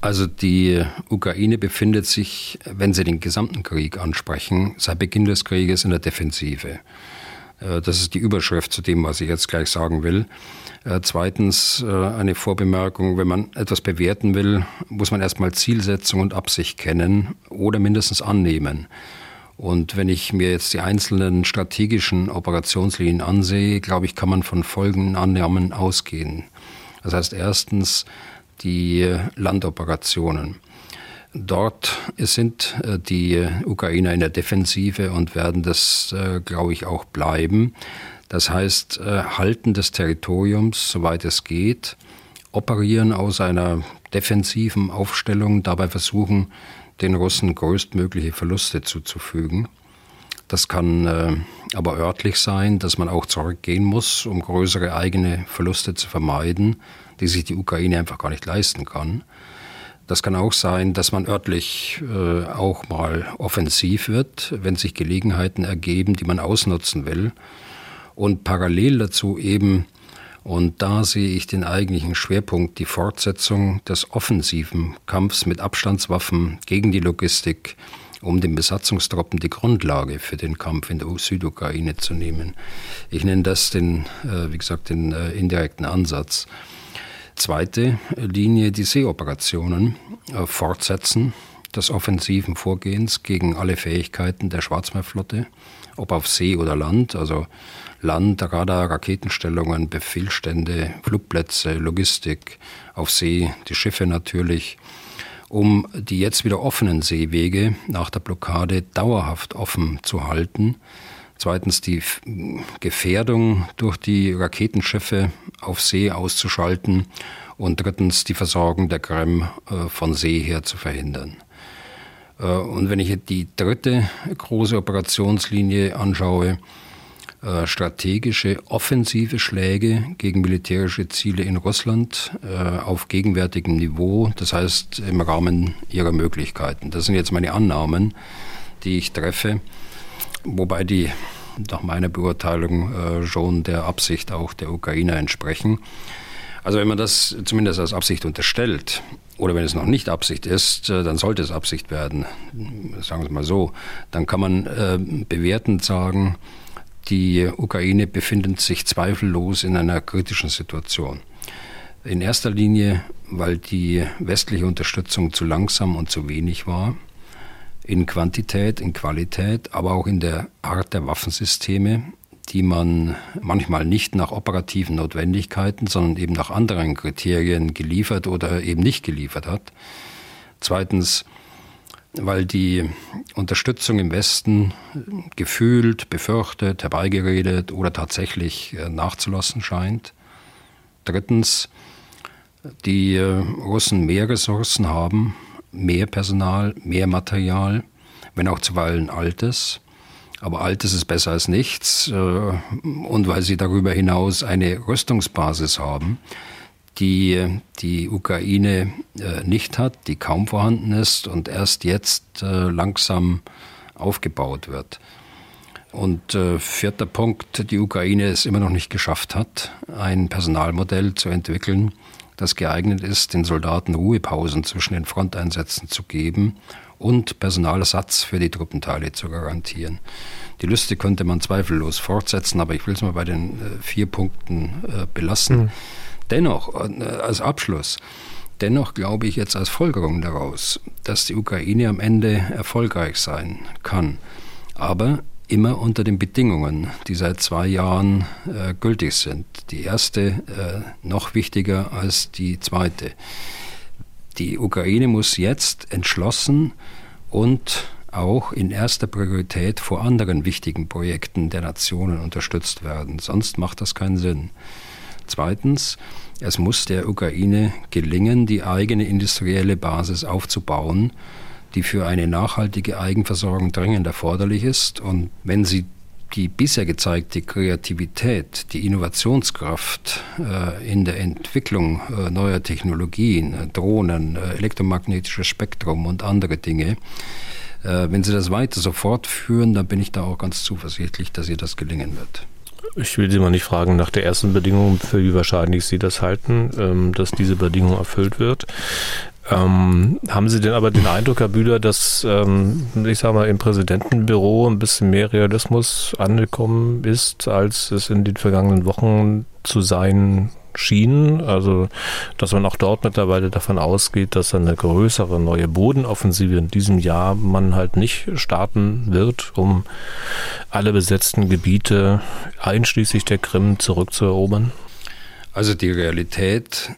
Also die Ukraine befindet sich, wenn Sie den gesamten Krieg ansprechen, seit Beginn des Krieges in der Defensive. Äh, das ist die Überschrift zu dem, was ich jetzt gleich sagen will. Äh, zweitens äh, eine Vorbemerkung, wenn man etwas bewerten will, muss man erstmal Zielsetzung und Absicht kennen oder mindestens annehmen. Und wenn ich mir jetzt die einzelnen strategischen Operationslinien ansehe, glaube ich, kann man von folgenden Annahmen ausgehen. Das heißt erstens, die Landoperationen. Dort sind äh, die Ukrainer in der Defensive und werden das, äh, glaube ich, auch bleiben. Das heißt, äh, Halten des Territoriums, soweit es geht, operieren aus einer defensiven Aufstellung, dabei versuchen, den Russen größtmögliche Verluste zuzufügen. Das kann aber örtlich sein, dass man auch zurückgehen muss, um größere eigene Verluste zu vermeiden die sich die Ukraine einfach gar nicht leisten kann. Das kann auch sein, dass man örtlich äh, auch mal offensiv wird, wenn sich Gelegenheiten ergeben, die man ausnutzen will. Und parallel dazu eben, und da sehe ich den eigentlichen Schwerpunkt, die Fortsetzung des offensiven Kampfs mit Abstandswaffen gegen die Logistik, um den Besatzungstruppen die Grundlage für den Kampf in der Südukraine zu nehmen. Ich nenne das den, äh, wie gesagt, den äh, indirekten Ansatz. Zweite Linie, die Seeoperationen äh, fortsetzen des offensiven Vorgehens gegen alle Fähigkeiten der Schwarzmeerflotte, ob auf See oder Land, also Land, Radar, Raketenstellungen, Befehlstände, Flugplätze, Logistik, auf See die Schiffe natürlich, um die jetzt wieder offenen Seewege nach der Blockade dauerhaft offen zu halten Zweitens die Gefährdung durch die Raketenschiffe auf See auszuschalten. Und drittens die Versorgung der Krim äh, von See her zu verhindern. Äh, und wenn ich die dritte große Operationslinie anschaue, äh, strategische offensive Schläge gegen militärische Ziele in Russland auf gegenwärtigem Niveau, das heißt im Rahmen ihrer Möglichkeiten. Das sind jetzt meine Annahmen, die ich treffe wobei die nach meiner Beurteilung äh, schon der Absicht auch der Ukrainer entsprechen. Also wenn man das zumindest als Absicht unterstellt, oder wenn es noch nicht Absicht ist, äh, dann sollte es Absicht werden, sagen wir es mal so, dann kann man äh, bewertend sagen, die Ukraine befindet sich zweifellos in einer kritischen Situation. In erster Linie, weil die westliche Unterstützung zu langsam und zu wenig war. In Quantität, in Qualität, aber auch in der Art der Waffensysteme, die man manchmal nicht nach operativen Notwendigkeiten, sondern eben nach anderen Kriterien geliefert oder eben nicht geliefert hat. Zweitens, weil die Unterstützung im Westen gefühlt, befürchtet, herbeigeredet oder tatsächlich äh, nachzulassen scheint. Drittens, die äh, Russen mehr Ressourcen haben, mehr Personal, mehr Material, wenn auch zuweilen altes. Aber altes ist besser als nichts. Äh, und weil sie darüber hinaus eine Rüstungsbasis haben, die die Ukraine äh, nicht hat, die kaum vorhanden ist und erst jetzt äh, langsam aufgebaut wird. Und vierter Punkt, die Ukraine es immer noch nicht geschafft hat, ein Personalmodell zu entwickeln, das geeignet ist, den Soldaten Ruhepausen zwischen den Fronteinsätzen zu geben und Personalersatz für die Truppenteile zu garantieren. Die Liste könnte man zweifellos fortsetzen, aber ich will es mal bei den vier Punkten belassen. Mhm. Dennoch, äh, als Abschluss, dennoch glaube ich jetzt als Folgerung daraus, dass die Ukraine am Ende erfolgreich sein kann. Aber immer unter den Bedingungen, die seit zwei Jahren äh, gültig sind. Die erste äh, noch wichtiger als die zweite. Die Ukraine muss jetzt entschlossen und auch in erster Priorität vor anderen wichtigen Projekten der Nationen unterstützt werden. Sonst macht das keinen Sinn. Zweitens, es muss der Ukraine gelingen, die eigene industrielle Basis aufzubauen, die für eine nachhaltige Eigenversorgung dringend erforderlich ist. Und wenn sie die bisher gezeigte Kreativität, die Innovationskraft äh, in der Entwicklung äh, neuer Technologien, äh, Drohnen, äh, elektromagnetisches Spektrum und andere Dinge, äh, wenn sie das weiter so fortführen, dann bin ich da auch ganz zuversichtlich, dass ihr das gelingen wird. Ich will Sie mal nicht fragen nach der ersten Bedingung, für wie wahrscheinlich Sie das halten, ähm, dass diese Bedingung erfüllt wird. Ähm, haben Sie denn aber den Eindruck, Herr Bühler, dass, ähm, ich sage mal, im Präsidentenbüro ein bisschen mehr Realismus angekommen ist, als es in den vergangenen Wochen zu sein Schienen. Also, dass man auch dort mittlerweile davon ausgeht, dass eine größere neue Bodenoffensive in diesem Jahr man halt nicht starten wird, um alle besetzten Gebiete einschließlich der Krim zurückzuerobern? Also die Realität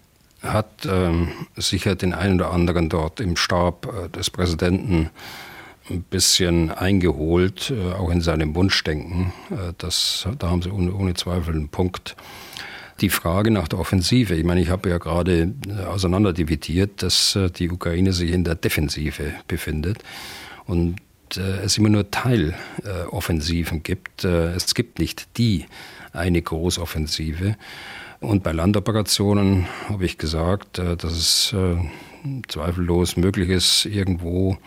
hat ähm, sicher den einen oder anderen dort im Stab äh, des Präsidenten ein bisschen eingeholt, äh, auch in seinem Wunschdenken. Äh, das, da haben Sie ohne, ohne Zweifel einen Punkt die Frage nach der Offensive. Ich meine, ich habe ja gerade äh, auseinanderdividiert, dass äh, die Ukraine sich in der Defensive befindet und äh, es immer nur Teiloffensiven gibt. Es gibt nicht die eine Großoffensive. Und bei Landoperationen habe ich gesagt, dass es zweifellos möglich ist, irgendwo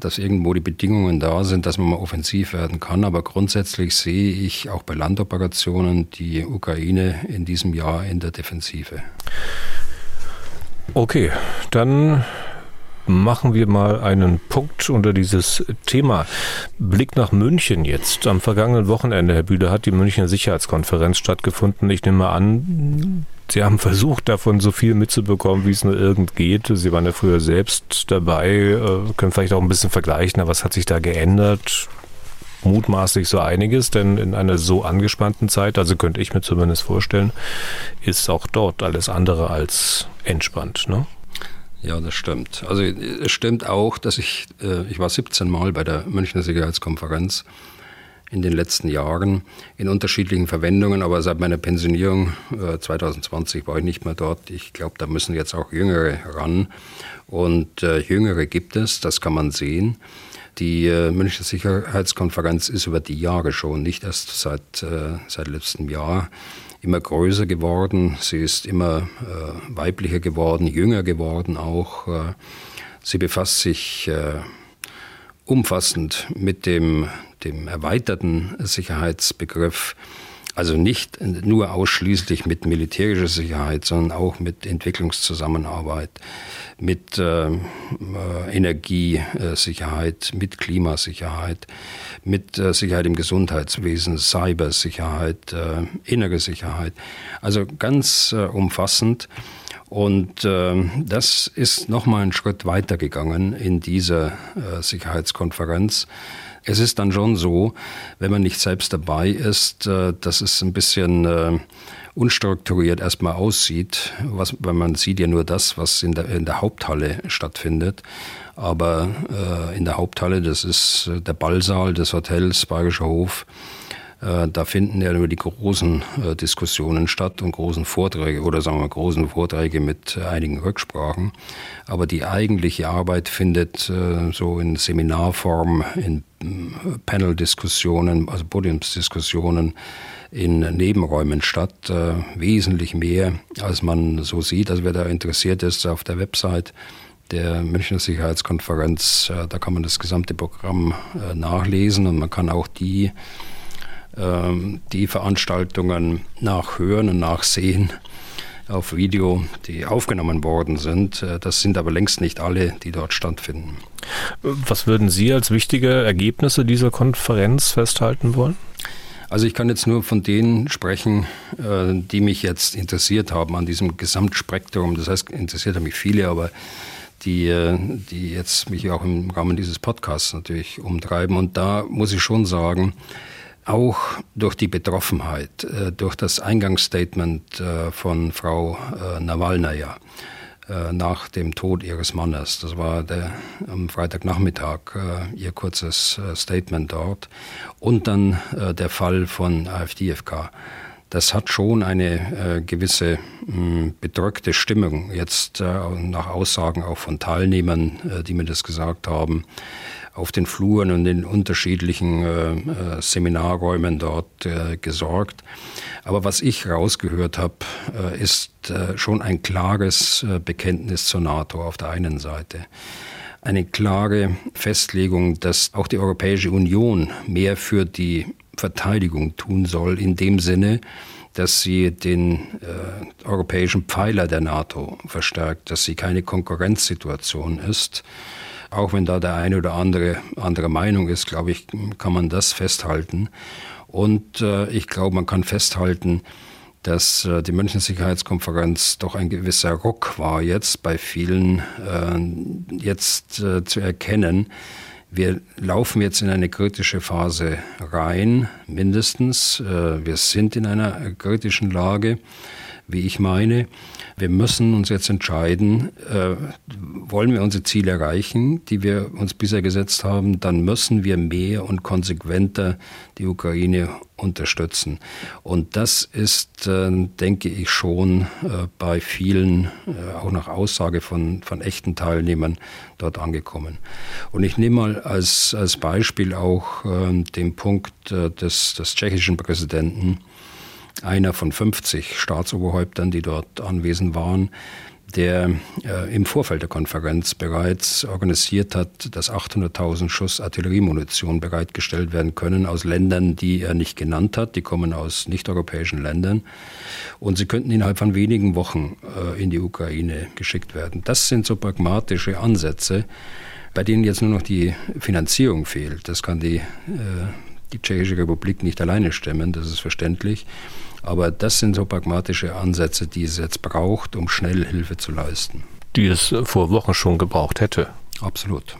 dass irgendwo die Bedingungen da sind, dass man mal offensiv werden kann. Aber grundsätzlich sehe ich auch bei Landoperationen die Ukraine in diesem Jahr in der Defensive. Okay, dann machen wir mal einen Punkt unter dieses Thema. Blick nach München jetzt. Am vergangenen Wochenende, Herr Bühler, hat die Münchner Sicherheitskonferenz stattgefunden. Ich nehme an, Sie haben versucht, davon so viel mitzubekommen, wie es nur irgend geht. Sie waren ja früher selbst dabei, äh, können vielleicht auch ein bisschen vergleichen, was hat sich da geändert? Mutmaßlich so einiges, denn in einer so angespannten Zeit, also könnte ich mir zumindest vorstellen, ist auch dort alles andere als entspannt. Ne? Ja, das stimmt. Also es stimmt auch, dass ich, äh, ich war 17 Mal bei der Münchner Sicherheitskonferenz in den letzten Jahren in unterschiedlichen Verwendungen, aber seit meiner Pensionierung äh, 2020 war ich nicht mehr dort. Ich glaube, da müssen jetzt auch Jüngere ran. Und äh, Jüngere gibt es, das kann man sehen. Die äh, Münchner Sicherheitskonferenz ist über die Jahre schon, nicht erst seit, äh, seit letztem Jahr, immer größer geworden. Sie ist immer äh, weiblicher geworden, jünger geworden auch. Äh, sie befasst sich äh, umfassend mit dem dem erweiterten Sicherheitsbegriff Also nicht nur ausschließlich mit militärischer Sicherheit, sondern auch mit Entwicklungszusammenarbeit, mit äh, äh, Energiesicherheit, mit Klimasicherheit, mit äh, Sicherheit im Gesundheitswesen, Cybersicherheit, äh, innere Sicherheit. Also ganz äh, umfassend. Und äh, das ist nochmal einen Schritt weiter gegangen in dieser äh, Sicherheitskonferenz. Es ist dann schon so, wenn man nicht selbst dabei ist, äh, dass es ein bisschen äh, unstrukturiert erstmal aussieht, was, weil man sieht ja nur das, was in der, in der Haupthalle stattfindet. Aber äh, in der Haupthalle, das ist der Ballsaal des Hotels Bayerischer Hof, da finden ja nur die großen äh, Diskussionen statt und großen Vorträge oder sagen wir großen Vorträge mit einigen Rücksprachen. Aber die eigentliche Arbeit findet äh, so in Seminarform, in Panel-Diskussionen, also Podiumsdiskussionen in Nebenräumen statt. Wesentlich mehr, als man so sieht. Also wer da interessiert ist, auf der Website der Münchner Sicherheitskonferenz, da kann man das gesamte Programm nachlesen und man kann auch die die Veranstaltungen nachhören und nachsehen auf Video, die aufgenommen worden sind. Äh, das sind aber längst nicht alle, die dort stattfinden. Was würden Sie als wichtige Ergebnisse dieser Konferenz festhalten wollen? Also ich kann jetzt nur von denen sprechen, äh, die mich jetzt interessiert haben an diesem Gesamtspektrum. Das heißt, interessiert haben mich viele, aber die, äh, die jetzt mich auch im Rahmen dieses Podcasts natürlich umtreiben. Und da muss ich schon sagen, auch durch die Betroffenheit, äh, durch das Eingangsstatement äh, von Frau äh, Nawalnaja nach dem Tod ihres Mannes. Das war der, am Freitagnachmittag ihr kurzes Statement dort. Und dann der Fall von AfDFK. Das hat schon eine gewisse hm, bedrückte Stimmung, jetzt nach Aussagen auch von Teilnehmern, die mir das gesagt haben auf den Fluren und in unterschiedlichen äh, äh, Seminarräumen dort äh, gesorgt. Aber was ich rausgehört habe, äh, ist äh, schon ein klares äh, Bekenntnis zur NATO auf der einen Seite. Eine klare Festlegung, dass auch die Europäische Union mehr für die Verteidigung tun soll, in dem Sinne, dass sie den äh, europäischen Pfeiler der NATO verstärkt, dass sie keine Konkurrenzsituation ist auch wenn da der eine oder andere andere Meinung ist, glaube ich, kann man das festhalten. Und äh, ich glaube, man kann festhalten, dass äh, die Münchner Sicherheitskonferenz doch ein gewisser Ruck war jetzt bei vielen äh, jetzt äh, zu erkennen. Wir laufen jetzt in eine kritische Phase rein, mindestens. Äh, wir sind in einer kritischen Lage, wie ich meine. Wir müssen uns jetzt entscheiden, äh, wollen wir unsere Ziele erreichen, die wir uns bisher gesetzt haben, dann müssen wir mehr und konsequenter die Ukraine unterstützen. Und das ist, äh, denke ich, schon äh, bei vielen, äh, auch nach Aussage von, von echten Teilnehmern, dort angekommen. Und ich nehme mal als, als Beispiel auch äh, den Punkt äh, des, des tschechischen Präsidenten, einer von 50 Staatsoberhäuptern, die dort anwesend waren, der äh, im Vorfeld der Konferenz bereits organisiert hat, dass 800.000 Schuss Artilleriemunition bereitgestellt werden können aus Ländern, die er nicht genannt hat. Die kommen aus nicht-europäischen Ländern. Und sie könnten innerhalb von wenigen Wochen äh, in die Ukraine geschickt werden. Das sind so pragmatische Ansätze, bei denen jetzt nur noch die Finanzierung fehlt. Das kann die, äh, die Tschechische Republik nicht alleine stemmen, das ist verständlich. Aber das sind so pragmatische Ansätze, die es jetzt braucht, um schnell Hilfe zu leisten. Die es vor Wochen schon gebraucht hätte. Absolut.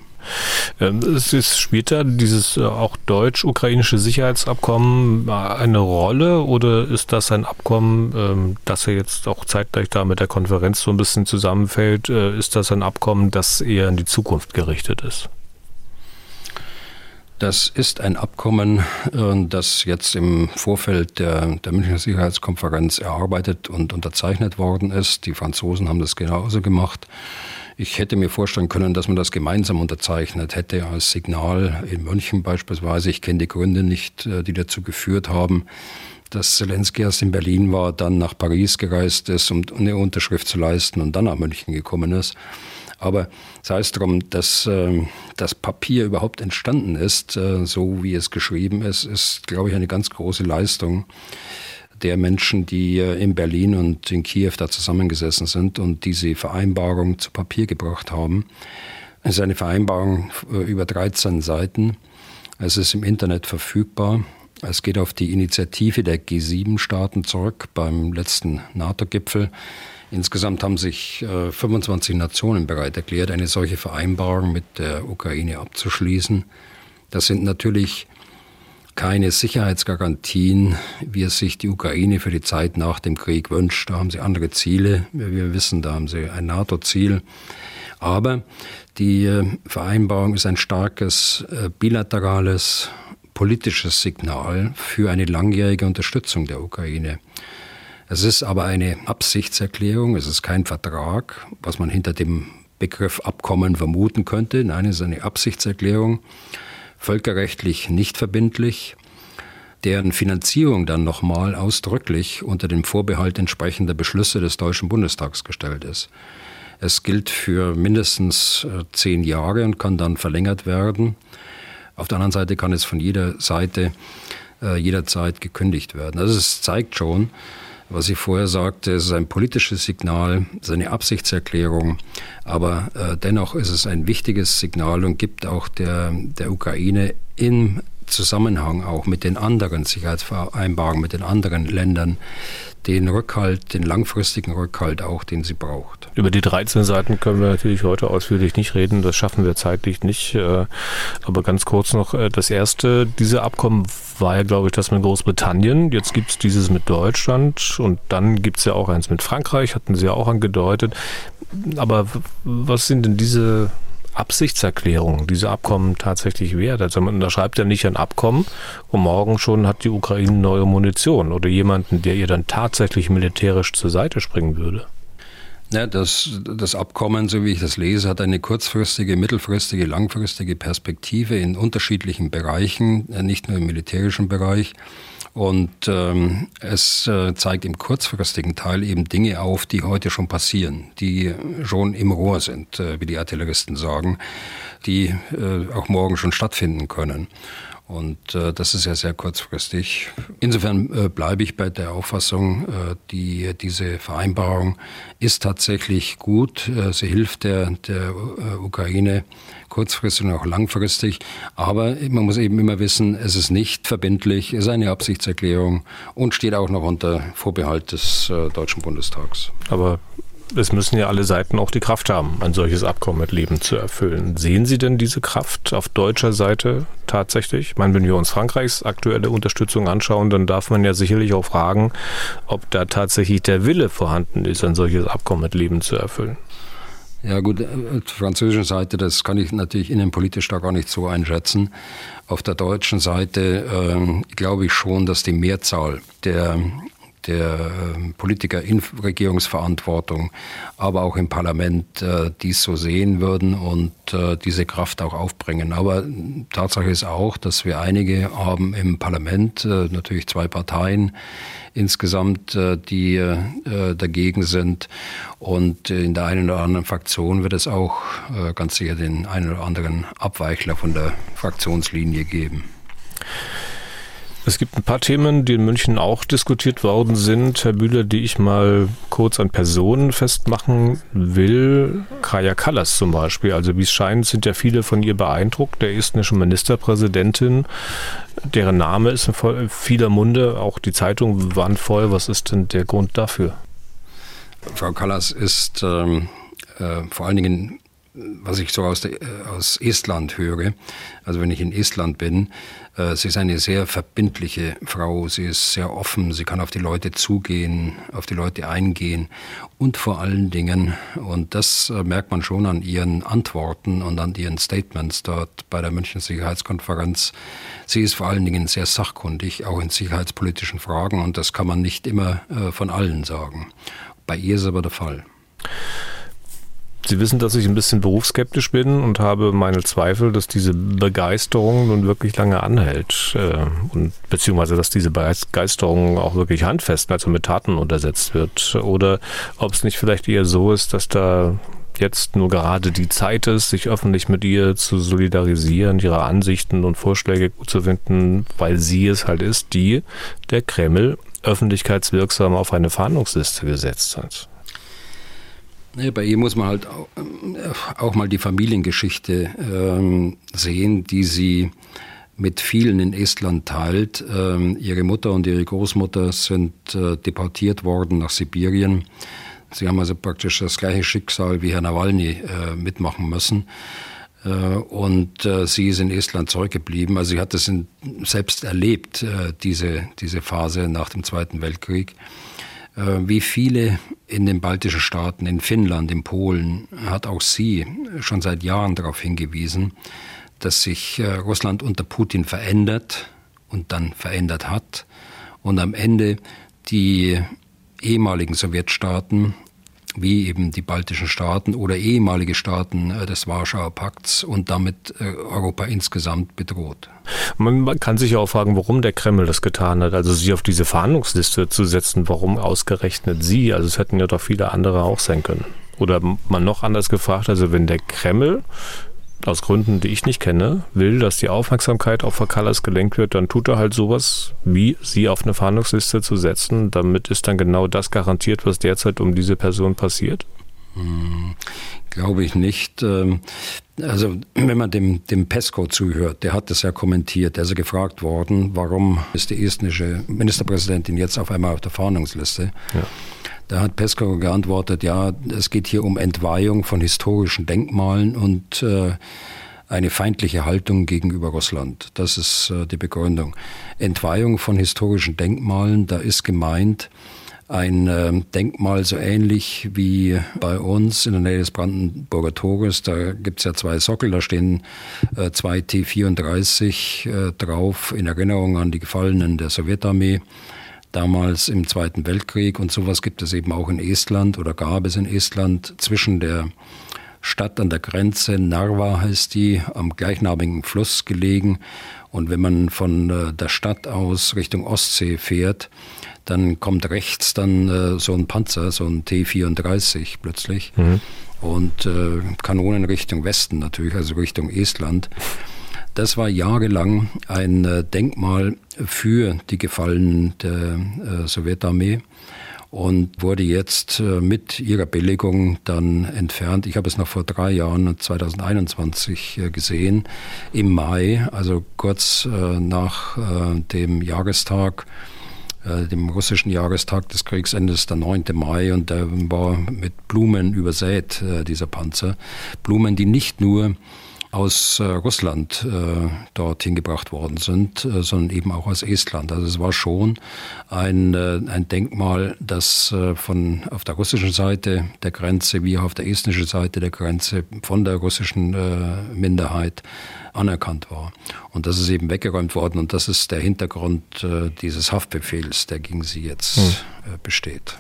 Ähm, es ist, spielt da dieses äh, auch deutsch-ukrainische Sicherheitsabkommen eine Rolle oder ist das ein Abkommen, ähm, das ja jetzt auch zeitgleich da mit der Konferenz so ein bisschen zusammenfällt, äh, ist das ein Abkommen, das eher in die Zukunft gerichtet ist? Das ist ein Abkommen, äh, das jetzt im Vorfeld der, der Münchner Sicherheitskonferenz erarbeitet und unterzeichnet worden ist. Die Franzosen haben das genauso gemacht. Ich hätte mir vorstellen können, dass man das gemeinsam unterzeichnet hätte als Signal in München beispielsweise. Ich kenne die Gründe nicht, äh, die dazu geführt haben, dass Zelensky erst in Berlin war, dann nach Paris gereist ist, um eine Unterschrift zu leisten und dann nach München gekommen ist. Aber sei es darum, dass äh, das Papier überhaupt entstanden ist, äh, so wie es geschrieben ist, ist, glaube ich, eine ganz große Leistung. der Menschen, die in Berlin und in Kiew da zusammengesessen sind und diese Vereinbarung zu Papier gebracht haben. Es ist eine Vereinbarung über 13 Seiten. Es ist im Internet verfügbar. Es geht auf die Initiative der G7-Staaten zurück beim letzten NATO-Gipfel. Insgesamt haben sich äh, 25 Nationen bereit erklärt, eine solche Vereinbarung mit der Ukraine abzuschließen. Das sind natürlich keine Sicherheitsgarantien, wie es sich die Ukraine für die Zeit nach dem Krieg wünscht. Da haben sie andere Ziele. Wir wissen, da haben sie ein NATO-Ziel. Aber die äh, Vereinbarung ist ein starkes äh, bilaterales politisches Signal für eine langjährige Unterstützung der Ukraine. Es ist aber eine Absichtserklärung, es ist kein Vertrag, was man hinter dem Begriff Abkommen vermuten könnte. Nein, es ist eine Absichtserklärung, völkerrechtlich nicht verbindlich, deren Finanzierung dann nochmal ausdrücklich unter dem Vorbehalt entsprechender Beschlüsse des Deutschen Bundestags gestellt ist. Es gilt für mindestens äh, zehn Jahre und kann dann verlängert werden. Auf der anderen Seite kann es von jeder Seite äh, jederzeit gekündigt werden. Also es zeigt schon, was ich vorher sagte, es ist ein politisches Signal, es eine Absichtserklärung, aber äh, dennoch ist es ein wichtiges Signal und gibt auch der, der Ukraine im Zusammenhang auch mit den anderen Sicherheitsvereinbarungen, mit den anderen Ländern, den Rückhalt, den langfristigen Rückhalt auch, den sie braucht. Über die 13 Seiten können wir natürlich heute ausführlich nicht reden, das schaffen wir zeitlich nicht. Äh, aber ganz kurz noch, äh, das erste, diese Abkommen war ja, glaube ich, das mit Großbritannien. Jetzt gibt es dieses mit Deutschland und dann gibt es ja auch eins mit Frankreich, hatten Sie ja auch angedeutet. Aber was sind denn diese Absichtserklärung, diese Abkommen tatsächlich wert? Also man unterschreibt ja nicht ein Abkommen und morgen schon hat die Ukraine neue Munition oder jemanden, der ihr dann tatsächlich militärisch zur Seite springen würde. Ja, das, das Abkommen, so wie ich das lese, hat eine kurzfristige, mittelfristige, langfristige Perspektive in unterschiedlichen Bereichen, äh, nicht nur im militärischen Bereich. Und ähm, es äh, zeigt im kurzfristigen Teil eben Dinge auf, die heute schon passieren, die schon im Rohr sind, äh, wie die Artilleristen sagen, die äh, auch morgen schon stattfinden können. Und äh, das ist ja sehr kurzfristig. Insofern äh, bleibe ich bei der Auffassung, äh, die, diese Vereinbarung ist tatsächlich gut. Äh, sie hilft der, der äh, Ukraine kurzfristig und auch langfristig. Aber man muss eben immer wissen, es ist nicht verbindlich, es ist eine Absichtserklärung und steht auch noch unter Vorbehalt des äh, Deutschen Bundestags. Aber es müssen ja alle Seiten auch die Kraft haben, ein solches Abkommen mit Leben zu erfüllen. Sehen Sie denn diese Kraft auf deutscher Seite tatsächlich? Ich meine, wenn wir uns Frankreichs aktuelle Unterstützung anschauen, dann darf man ja sicherlich auch fragen, ob da tatsächlich der Wille vorhanden ist, ein solches Abkommen mit Leben zu erfüllen. Ja gut, äh, auf der französischen Seite, das kann ich natürlich innenpolitisch da gar nicht so einschätzen. Auf der deutschen Seite äh, glaube ich schon, dass die Mehrzahl der der ähm, Politiker in Regierungsverantwortung, aber auch im Parlament äh, dies so sehen würden und äh, diese Kraft auch aufbringen. Aber Tatsache ist auch, dass wir einige haben im Parlament, äh, natürlich zwei Parteien insgesamt, die dagegen sind. Und in der einen oder anderen Fraktion wird es auch ganz sicher den einen oder anderen Abweichler von der Fraktionslinie geben. Es gibt ein paar Themen, die in München auch diskutiert worden sind, Herr Bühler, die ich mal kurz an Personen festmachen will. Kaya Kallas zum Beispiel. Also wie es scheint, sind ja viele von ihr beeindruckt, der estnischen Ministerpräsidentin. Deren Name ist in vieler Munde. Auch die Zeitungen waren voll. Was ist denn der Grund dafür? Frau Kallas ist ähm, äh, vor allen Dingen was ich so aus, der, aus Estland höre, also wenn ich in Estland bin, äh, sie ist eine sehr verbindliche Frau, sie ist sehr offen, sie kann auf die Leute zugehen, auf die Leute eingehen und vor allen Dingen, und das äh, merkt man schon an ihren Antworten und an ihren Statements dort bei der München Sicherheitskonferenz, sie ist vor allen Dingen sehr sachkundig, auch in sicherheitspolitischen Fragen und das kann man nicht immer äh, von allen sagen. Bei ihr ist aber der Fall. Sie wissen, dass ich ein bisschen berufsskeptisch bin und habe meine Zweifel, dass diese Begeisterung nun wirklich lange anhält äh, und beziehungsweise dass diese Begeisterung auch wirklich handfest, also mit Taten untersetzt wird. Oder ob es nicht vielleicht eher so ist, dass da jetzt nur gerade die Zeit ist, sich öffentlich mit ihr zu solidarisieren, ihre Ansichten und Vorschläge gut zu finden, weil sie es halt ist, die der Kreml öffentlichkeitswirksam auf eine Fahndungsliste gesetzt hat. Bei ihr muss man halt auch, äh, auch mal die Familiengeschichte ähm, sehen, die sie mit vielen in Estland teilt. Ähm, ihre Mutter und ihre Großmutter sind äh, deportiert worden nach Sibirien. Sie haben also praktisch das gleiche Schicksal wie Herr Nawalny äh, mitmachen müssen. Äh, und sie ist in Estland zurückgeblieben. Also sie hat das selbst erlebt, diese, diese Phase nach dem Zweiten Weltkrieg. Äh, wie viele in den baltischen Staaten, in Finnland, in Polen, hat auch sie schon seit Jahren darauf hingewiesen, dass sich äh, Russland unter Putin verändert und dann verändert hat und am Ende die ehemaligen Sowjetstaaten wie eben die baltischen Staaten oder ehemalige Staaten äh, des Warschauer Pakts und damit äh, Europa insgesamt bedroht. Man kann sich ja auch fragen, warum der Kreml das getan hat, also sie auf diese Verhandlungsliste zu setzen, warum ausgerechnet sie, also es hätten ja doch viele andere auch sein können. Oder man noch anders gefragt, also wenn der Kreml aus Gründen, die ich nicht kenne, will, dass die Aufmerksamkeit auf Verkallas gelenkt wird, dann tut er halt sowas, wie sie auf eine Fahndungsliste zu setzen. Damit ist dann genau das garantiert, was derzeit um diese Person passiert? Hm, glaube ich nicht. Ähm, also wenn man dem, dem Pesco zuhört, der hat das ja kommentiert, der ist ja gefragt worden, warum ist die estnische Ministerpräsidentin jetzt auf einmal auf der Fahndungsliste? Ja. Da hat Pesco geantwortet, ja, es geht hier um Entweihung von historischen Denkmalen und äh, eine feindliche Haltung gegenüber Russland. Das ist äh, die Begründung. Entweihung von historischen Denkmalen, da ist gemeint, ein äh, Denkmal so ähnlich wie bei uns in der Nähe des Brandenburger Tores. Da gibt es ja zwei Sockel, da stehen äh, zwei T-34 äh, drauf in Erinnerung an die Gefallenen der Sowjetarmee damals im Zweiten Weltkrieg. Und sowas gibt es eben auch in Estland oder gab es in Estland zwischen der Stadt an der Grenze, Narva heißt die, am gleichnamigen Fluss gelegen. Und wenn man von äh, der Stadt aus Richtung Ostsee fährt, dann kommt rechts dann äh, so ein Panzer, so ein T-34 plötzlich. Mhm. Und äh, Kanonen Richtung Westen natürlich, also Richtung Estland. Das war jahrelang ein äh, Denkmal für die Gefallenen der äh, Sowjetarmee und wurde jetzt äh, mit ihrer Billigung dann entfernt. Ich habe es noch vor drei Jahren, 2021, gesehen, im Mai, also kurz nach dem Jahrestag dem russischen Jahrestag des Kriegsendes, der 9. Mai, und der war mit Blumen übersät, dieser Panzer. Blumen, die nicht nur aus äh, Russland äh, dorthin gebracht worden sind, äh, sondern eben auch aus Estland. Also es war schon ein, äh, ein Denkmal, das äh, von auf der russischen Seite der Grenze wie auch auf der estnischen Seite der Grenze von der russischen äh, Minderheit anerkannt war. Und das ist eben weggeräumt worden und das ist der Hintergrund dieses Haftbefehls, der gegen sie jetzt hm. besteht.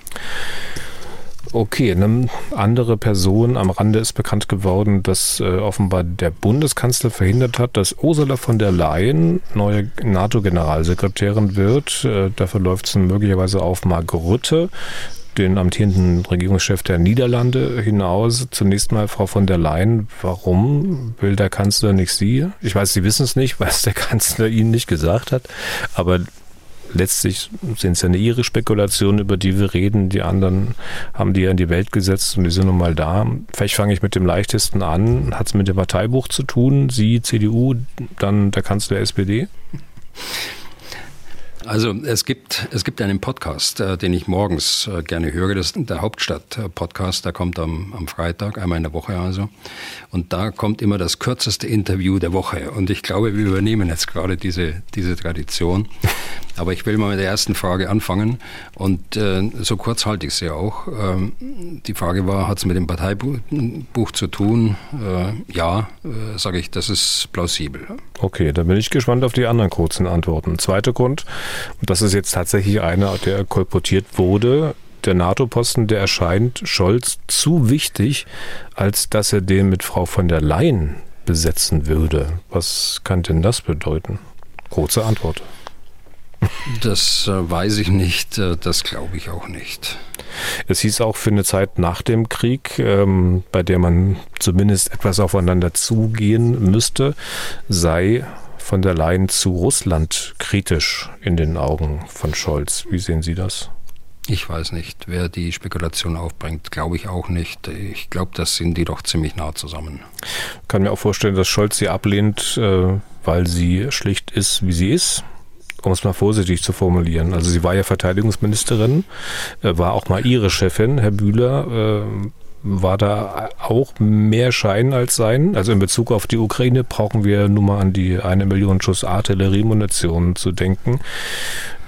Okay, eine andere Person am Rande ist bekannt geworden, dass äh, offenbar der Bundeskanzler verhindert hat, dass Ursula von der Leyen neue NATO-Generalsekretärin wird. Äh, dafür läuft es möglicherweise auf Mark Rutte, den amtierenden Regierungschef der Niederlande, hinaus. Zunächst mal, Frau von der Leyen, warum will der Kanzler nicht Sie? Ich weiß, Sie wissen es nicht, weil es der Kanzler Ihnen nicht gesagt hat, aber letztlich sind es ja ihre Spekulationen, über die wir reden. Die anderen haben die ja in die Welt gesetzt und die sind nun mal da. Vielleicht fange ich mit dem leichtesten an. Hat es mit dem Parteibuch zu tun? Sie, CDU, dann der Kanzler SPD? Also es gibt, es gibt einen Podcast, äh, den ich morgens äh, gerne höre. Das ist der Hauptstadt-Podcast, der kommt am, am Freitag, einmal in der Woche also. Und da kommt immer das kürzeste Interview der Woche. Und ich glaube, wir übernehmen jetzt gerade diese, diese Tradition. Aber ich will mal mit der ersten Frage anfangen. Und äh, so kurz halte ich sie auch. Ähm, die Frage war, hat es mit dem Parteibuch zu tun? Äh, ja, äh, sage ich, das ist plausibel. Okay, dann bin ich gespannt auf die anderen kurzen Antworten. Zweiter Grund, das ist jetzt tatsächlich einer, der kolportiert wurde. Der NATO-Posten, der erscheint Scholz zu wichtig, als dass er den mit Frau von der Leyen besetzen würde. Was kann denn das bedeuten? Kurze Antwort. Das äh, weiß ich nicht, äh, das glaube ich auch nicht. Es hieß auch für eine Zeit nach dem Krieg, ähm, bei der man zumindest etwas aufeinander zugehen müsste, sei von der Leyen zu Russland kritisch in den Augen von Scholz. Wie sehen Sie das? Ich weiß nicht, wer die Spekulation aufbringt, glaube ich auch nicht. Ich glaube, das sind die doch ziemlich nah zusammen. Ich kann mir auch vorstellen, dass Scholz sie ablehnt, äh, weil sie schlicht ist, wie sie ist. Um es mal vorsichtig zu formulieren. Also sie war ja Verteidigungsministerin, äh, war auch mal ihre Chefin, Herr Bühler. War da auch mehr Schein als Sein? Also in Bezug auf die Ukraine brauchen wir nur mal an die eine Million Schuss Artilleriemunition zu denken,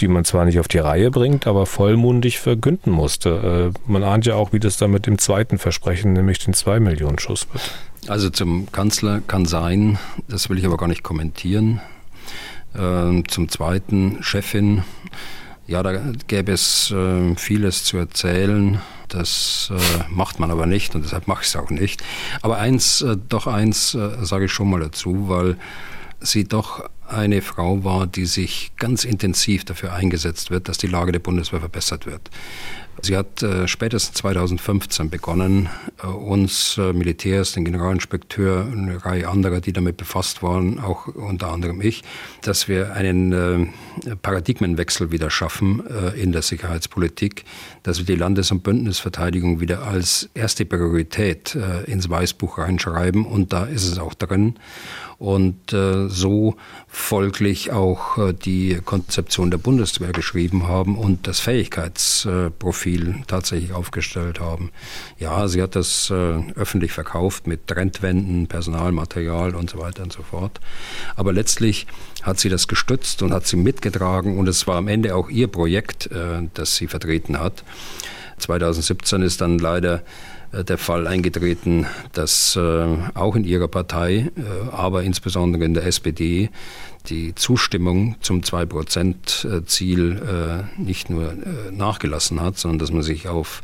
die man zwar nicht auf die Reihe bringt, aber vollmundig verkünden musste. Äh, man ahnt ja auch, wie das dann mit dem zweiten Versprechen, nämlich den zwei Millionen Schuss wird. Also zum Kanzler kann sein, das will ich aber gar nicht kommentieren. Ähm, zum zweiten Chefin, ja, da gäbe es äh, vieles zu erzählen. Das äh, macht man aber nicht und deshalb mache ich es auch nicht. Aber eins, äh, doch eins äh, sage ich schon mal dazu, weil sie doch eine Frau war, die sich ganz intensiv dafür eingesetzt wird, dass die Lage der Bundeswehr verbessert wird. Sie hat äh, spätestens 2015 begonnen, äh, uns äh, Militärs, den Generalinspekteur, eine Reihe anderer, die damit befasst waren, auch unter anderem ich, dass wir einen äh, Paradigmenwechsel wieder schaffen äh, in der Sicherheitspolitik, dass wir die Landes- und Bündnisverteidigung wieder als erste Priorität äh, ins Weißbuch reinschreiben. Und da ist es auch drin und äh, so folglich auch äh, die Konzeption der Bundeswehr geschrieben haben und das Fähigkeitsprofil tatsächlich aufgestellt haben. Ja, sie hat das äh, öffentlich verkauft mit Trendwänden, Personalmaterial und so weiter und so fort. Aber letztlich hat sie das gestützt und hat sie mitgetragen und es war am Ende auch ihr Projekt, äh, das sie vertreten hat. 2017 ist dann leider äh, der Fall eingetreten, dass äh, auch in ihrer Partei, äh, aber insbesondere in der SPD, die Zustimmung zum 2-Prozent-Ziel nicht nur nachgelassen hat, sondern dass man sich auf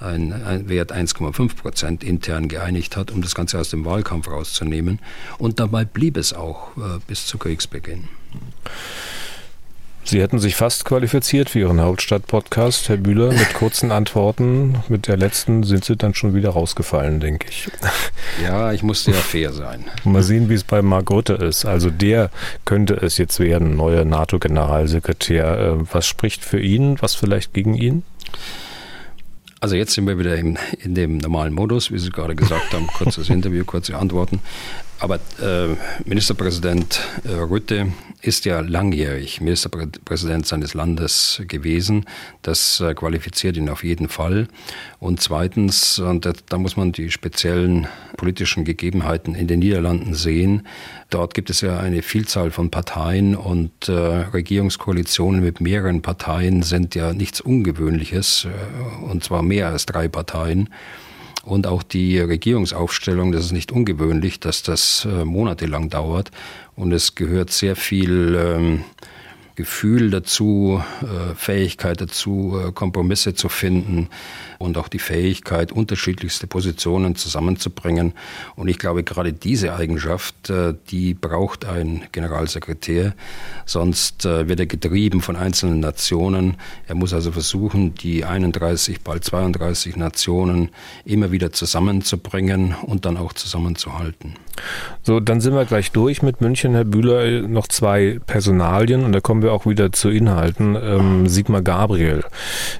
einen Wert 1,5 Prozent intern geeinigt hat, um das Ganze aus dem Wahlkampf rauszunehmen. Und dabei blieb es auch bis zu Kriegsbeginn. Sie hätten sich fast qualifiziert für Ihren Hauptstadt-Podcast, Herr Bühler, mit kurzen Antworten. Mit der letzten sind Sie dann schon wieder rausgefallen, denke ich. Ja, ich musste ja fair sein. Mal sehen, wie es bei Mark Rutte ist. Also der könnte es jetzt werden, neuer NATO-Generalsekretär. Äh, was spricht für ihn, was vielleicht gegen ihn? Also jetzt sind wir wieder in, in dem normalen Modus, wie Sie gerade gesagt haben, kurzes Interview, kurze Antworten. Aber äh, Ministerpräsident äh, Rütte ist ja langjährig Ministerpräsident seines Landes gewesen. Das äh, qualifiziert ihn auf jeden Fall. Und zweitens, und da muss man die speziellen politischen Gegebenheiten in den Niederlanden sehen. Dort gibt es ja eine Vielzahl von Parteien und äh, Regierungskoalitionen mit mehreren Parteien sind ja nichts Ungewöhnliches, äh, und zwar mehr als drei Parteien. Und auch die Regierungsaufstellung, das ist nicht ungewöhnlich, dass das äh, monatelang dauert. Und es gehört sehr viel ähm, Gefühl dazu, äh, Fähigkeit dazu, äh, Kompromisse zu finden und auch die Fähigkeit, unterschiedlichste Positionen zusammenzubringen. Und ich glaube, gerade diese Eigenschaft, äh, die braucht ein Generalsekretär. Sonst wird er getrieben von einzelnen Nationen. Er muss also versuchen, die 31, bald 32 Nationen immer wieder zusammenzubringen und dann auch zusammenzuhalten. So, dann sind wir gleich durch mit München, Herr Bühler. Noch zwei Personalien und da kommen wir auch wieder zu Inhalten. Ähm, Sigmar Gabriel,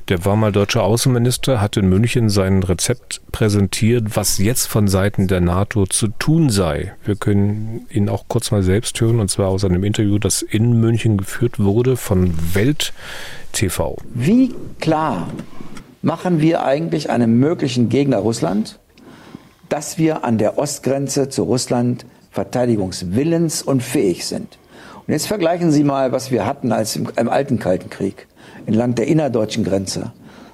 der war mal deutscher Außenminister, hat in München sein Rezept präsentiert, was jetzt von Seiten der NATO zu tun sei. Wir können ihn auch kurz mal selbst hören und zwar aus einem Interview, das in München geführt wurde von Welt TV. Wie klar machen wir eigentlich einem möglichen Gegner Russland dass wir an der Ostgrenze zu Russland verteidigungswillens und fähig sind. Und jetzt vergleichen Sie mal, was wir hatten als im, im alten Kalten Krieg entlang der innerdeutschen Grenze.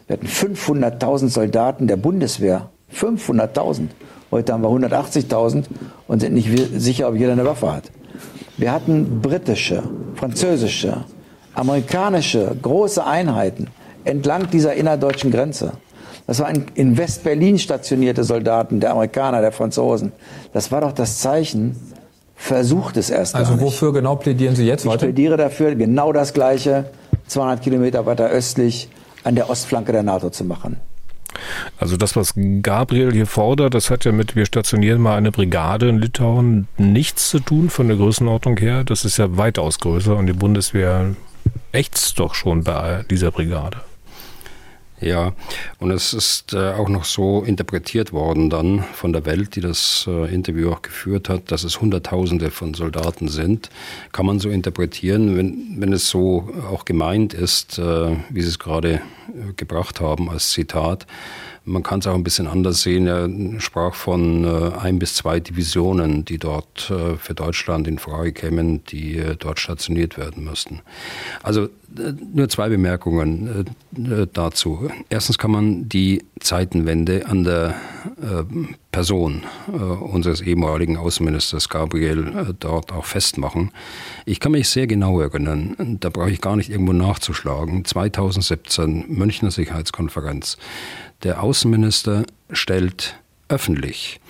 Wir hatten 500.000 Soldaten der Bundeswehr. 500.000. Heute haben wir 180.000 und sind nicht sicher, ob jeder eine Waffe hat. Wir hatten britische, französische, amerikanische große Einheiten entlang dieser innerdeutschen Grenze. Das waren in West-Berlin stationierte Soldaten, der Amerikaner, der Franzosen. Das war doch das Zeichen, versucht es erst Also wofür genau plädieren Sie jetzt ich heute? Ich plädiere dafür, genau das Gleiche, 200 Kilometer weiter östlich, an der Ostflanke der NATO zu machen. Also das, was Gabriel hier fordert, das hat ja mit, wir stationieren mal eine Brigade in Litauen nichts zu tun von der Größenordnung her. Das ist ja weitaus größer und die Bundeswehr ächzt doch schon bei dieser Brigade. Ja, und es ist äh, auch noch so interpretiert worden dann von der Welt, die das äh, Interview auch geführt hat, dass es Hunderttausende von Soldaten sind. Kann man so interpretieren, wenn, wenn es so auch gemeint ist, äh, wie Sie es gerade äh, gebracht haben als Zitat. Man kann es auch ein bisschen anders sehen. Er sprach von äh, ein bis zwei Divisionen, die dort äh, für Deutschland in Frage kämen, die äh, dort stationiert werden müssten. Also äh, nur zwei Bemerkungen äh, dazu. Erstens kann man die Zeitenwende an der äh, Person unseres ehemaligen Außenministers Gabriel dort auch festmachen. Ich kann mich sehr genau erinnern, da brauche ich gar nicht irgendwo nachzuschlagen. 2017 Münchner Sicherheitskonferenz. Der Außenminister stellt öffentlich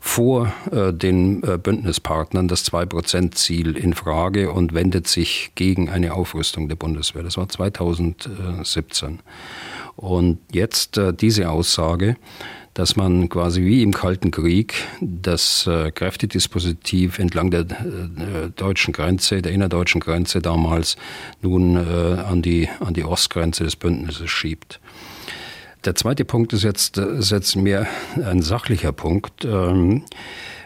vor äh, den äh, Bündnispartnern das 2-Prozent-Ziel in Frage und wendet sich gegen eine Aufrüstung der Bundeswehr. Das war 2017. Und jetzt äh, diese Aussage, dass man quasi wie im Kalten Krieg das äh, Kräftedispositiv entlang der äh, deutschen Grenze, der innerdeutschen Grenze damals nun äh, an, die, an die Ostgrenze des Bündnisses schiebt. Der zweite Punkt ist jetzt, ist jetzt mehr ein sachlicher Punkt. Ähm,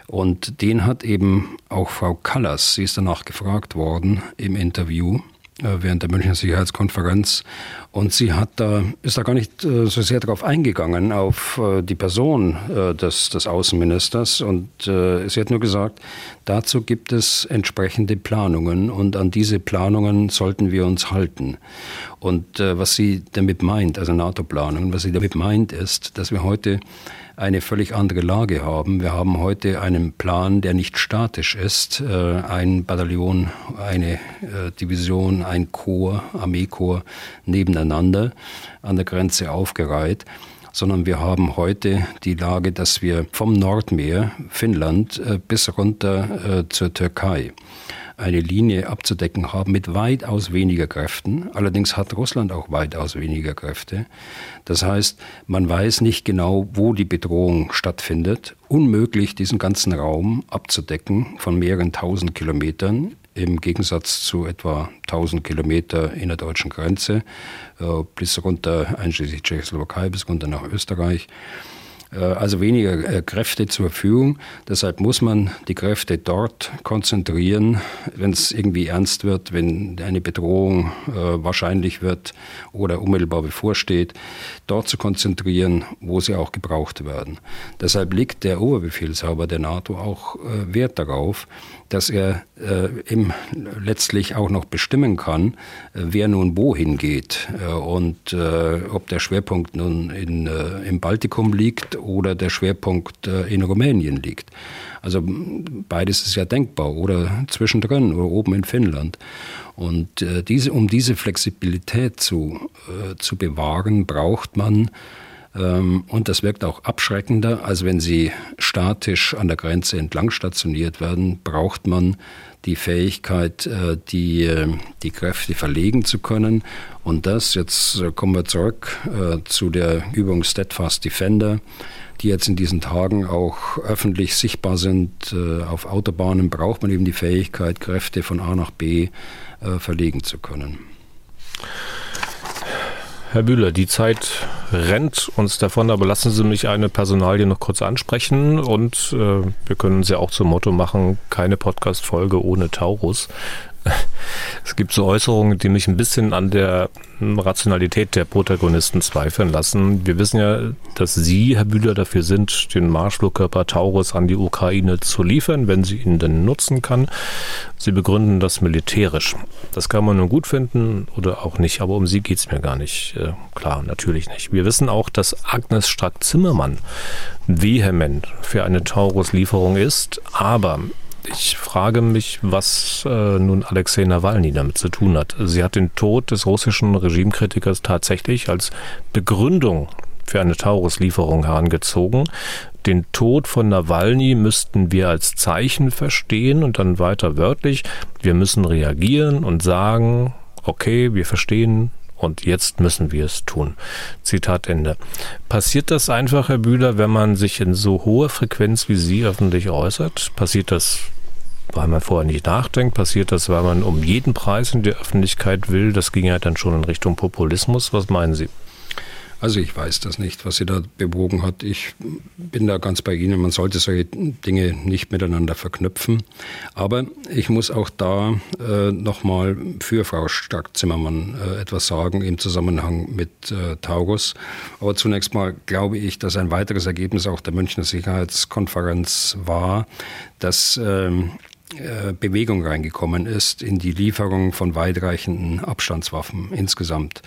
und den hat eben auch Frau Kallas, sie ist danach gefragt worden im Interview, während der Münchner Sicherheitskonferenz. Und sie hat da, ist da gar nicht äh, so sehr darauf eingegangen, auf äh, die Person des, des Außenministers. Und sie hat nur gesagt, dazu gibt es entsprechende Planungen und an diese Planungen sollten wir uns halten. Und was sie damit meint, also NATO-Planungen, was sie damit meint, ist, dass wir heute eine völlig andere Lage haben. Wir haben heute einen Plan, der nicht statisch ist. Äh, ein Bataillon, eine äh, Division, ein Korps, Armeekorps nebeneinander an der Grenze aufgereiht sondern wir haben heute die Lage, dass wir vom Nordmeer, Finnland, äh, bis runter zur Türkei eine Linie abzudecken haben mit weitaus weniger Kräften. Allerdings hat Russland auch weitaus weniger Kräfte. Das heißt, man weiß nicht genau, wo die Bedrohung stattfindet. Unmöglich, diesen ganzen Raum abzudecken von mehreren tausend Kilometern im Gegensatz zu etwa 1000 Kilometer innerdeutschen Grenze, äh, bis runter, einschließlich Tschechoslowakei, bis runter nach Österreich. Äh, also weniger äh, Kräfte zur Verfügung. Deshalb muss man die Kräfte dort konzentrieren, wenn es irgendwie ernst wird, wenn eine Bedrohung äh, wahrscheinlich wird oder unmittelbar bevorsteht, dort zu konzentrieren, wo sie auch gebraucht werden. Deshalb legt der Oberbefehlshaber der NATO auch Wert darauf, dass er äh, im, letztlich auch noch bestimmen kann, äh, wer nun wohin geht äh, und äh, ob der Schwerpunkt nun in, äh, im Baltikum liegt oder der Schwerpunkt äh, in Rumänien liegt. Also beides ist ja denkbar oder zwischendrin oder oben in Finnland. Und diese, um diese Flexibilität zu, zu bewahren, braucht man und das wirkt auch abschreckender, als wenn sie statisch an der Grenze entlang stationiert werden, braucht man die Fähigkeit, äh, die, äh, die Kräfte verlegen zu können. Und das, jetzt äh, kommen wir zurück zu der Übung Steadfast Defender, die jetzt in diesen Tagen auch öffentlich sichtbar sind. Auf Autobahnen braucht man eben die Fähigkeit, Kräfte von A nach B verlegen zu können. Herr Bühler, die Zeit rennt uns davon, aber lassen Sie mich eine Personalie noch kurz ansprechen und äh, wir können sie auch zum Motto machen, keine Podcast-Folge ohne Taurus. Es gibt so Äußerungen, die mich ein bisschen an der Rationalität der Protagonisten zweifeln lassen. Wir wissen ja, dass Sie, Herr Bühler, dafür sind, den Marschflugkörper Taurus an die Ukraine zu liefern, wenn sie ihn denn nutzen kann. Sie begründen das militärisch. Das kann man nun gut finden oder auch nicht, aber um Sie geht es mir gar nicht. Äh, klar, natürlich nicht. Wir wissen auch, dass Agnes Strack-Zimmermann vehement für eine Taurus-Lieferung ist, aber ich frage mich, was äh, nun Alexei Nawalny damit zu tun hat. Sie hat den Tod des russischen Regimekritikers tatsächlich als Begründung für eine Taurus-Lieferung herangezogen. Den Tod von Nawalny müssten wir als Zeichen verstehen und dann weiter wörtlich, wir müssen reagieren und sagen, okay, wir verstehen und jetzt müssen wir es tun. Zitat Ende. Passiert das einfach, Herr Bühler, wenn man sich in so hoher Frequenz wie Sie öffentlich äußert? Passiert das weil man vorher nicht nachdenkt, passiert das, weil man um jeden Preis in der Öffentlichkeit will. Das ging ja dann schon in Richtung Populismus. Was meinen Sie? Also ich weiß das nicht, was sie da bewogen hat. Ich bin da ganz bei Ihnen. Man sollte solche Dinge nicht miteinander verknüpfen. Aber ich muss auch da äh, nochmal für Frau Stark-Zimmermann äh, etwas sagen im Zusammenhang mit äh, Taurus. Aber zunächst mal glaube ich, dass ein weiteres Ergebnis auch der Münchner Sicherheitskonferenz war, dass ähm, äh, Bewegung reingekommen ist in die Lieferung von weitreichenden Abstandswaffen insgesamt.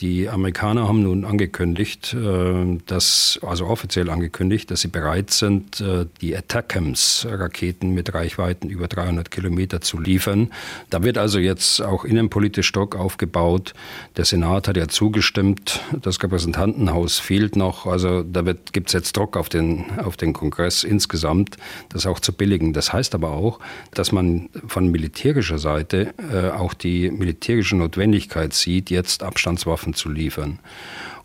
Die Amerikaner haben nun angekündigt, äh, dass, also offiziell angekündigt, dass sie bereit sind, äh, die Attackams-Raketen mit Reichweiten über 300 Kilometer zu liefern. Da wird also jetzt auch innenpolitisch Stock aufgebaut. Der Senat hat ja zugestimmt. Das Repräsentantenhaus fehlt noch. Also da gibt es jetzt Druck auf den, auf den Kongress insgesamt, das auch zu billigen. Das heißt aber auch, dass man von militärischer Seite äh, auch die militärische Notwendigkeit sieht, jetzt Abstandswaffen Waffen zu liefern.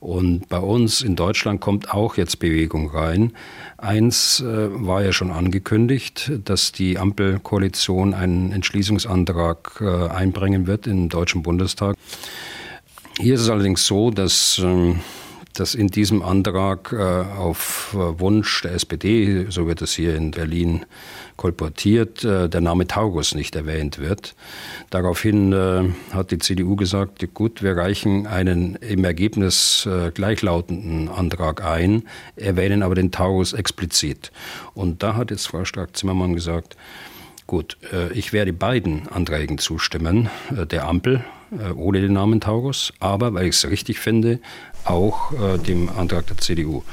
Und bei uns in Deutschland kommt auch jetzt Bewegung rein. Eins äh, war ja schon angekündigt, dass die Ampelkoalition einen Entschließungsantrag äh, einbringen wird im Deutschen Bundestag. Hier ist es allerdings so, dass äh, dass in diesem Antrag äh, auf Wunsch der SPD, so wird es hier in Berlin kolportiert, äh, der Name Taurus nicht erwähnt wird. Daraufhin äh, hat die CDU gesagt, gut, wir reichen einen im Ergebnis gleichlautenden Antrag ein, erwähnen aber den Taurus explizit. Und da hat jetzt Frau Stark-Zimmermann gesagt, gut, ich werde beiden Anträgen zustimmen, der Ampel ohne den Namen Taurus, aber weil ich es richtig finde, auch äh, dem Antrag der CDU.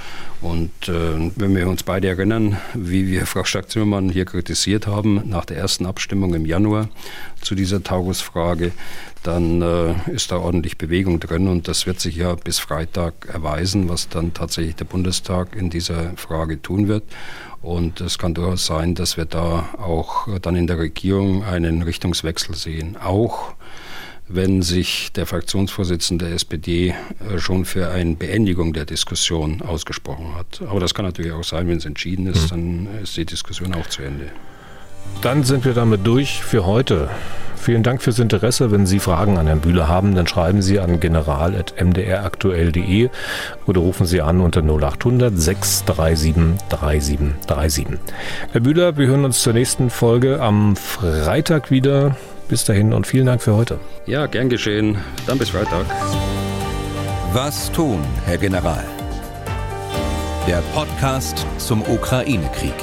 Und äh, wenn wir uns beide erinnern, wie wir Frau Stark-Zimmermann hier kritisiert haben nach der ersten Abstimmung im Januar zu dieser Taurusfrage, dann äh, ist da ordentlich Bewegung drin und das wird sich ja bis Freitag erweisen, was dann tatsächlich der Bundestag in dieser Frage tun wird. Und es kann durchaus sein, dass wir da auch dann in der Regierung einen Richtungswechsel sehen. Auch wenn sich der Fraktionsvorsitzende der SPD äh, schon für eine Beendigung der Diskussion ausgesprochen hat. Aber das kann natürlich auch sein, wenn es entschieden ist, mhm. dann ist die Diskussion auch zu Ende. Dann sind wir damit durch für heute. Vielen Dank fürs Interesse. Wenn Sie Fragen an Herrn Bühler haben, dann schreiben Sie an general.mdraktuell.de oder rufen Sie an unter 0800 637 3737. Herr Bühler, wir hören uns zur nächsten Folge am Freitag wieder. Bis dahin und vielen Dank für heute. Ja, gern geschehen. Dann bis Freitag. Was tun, Herr General? Der Podcast zum Ukraine-Krieg.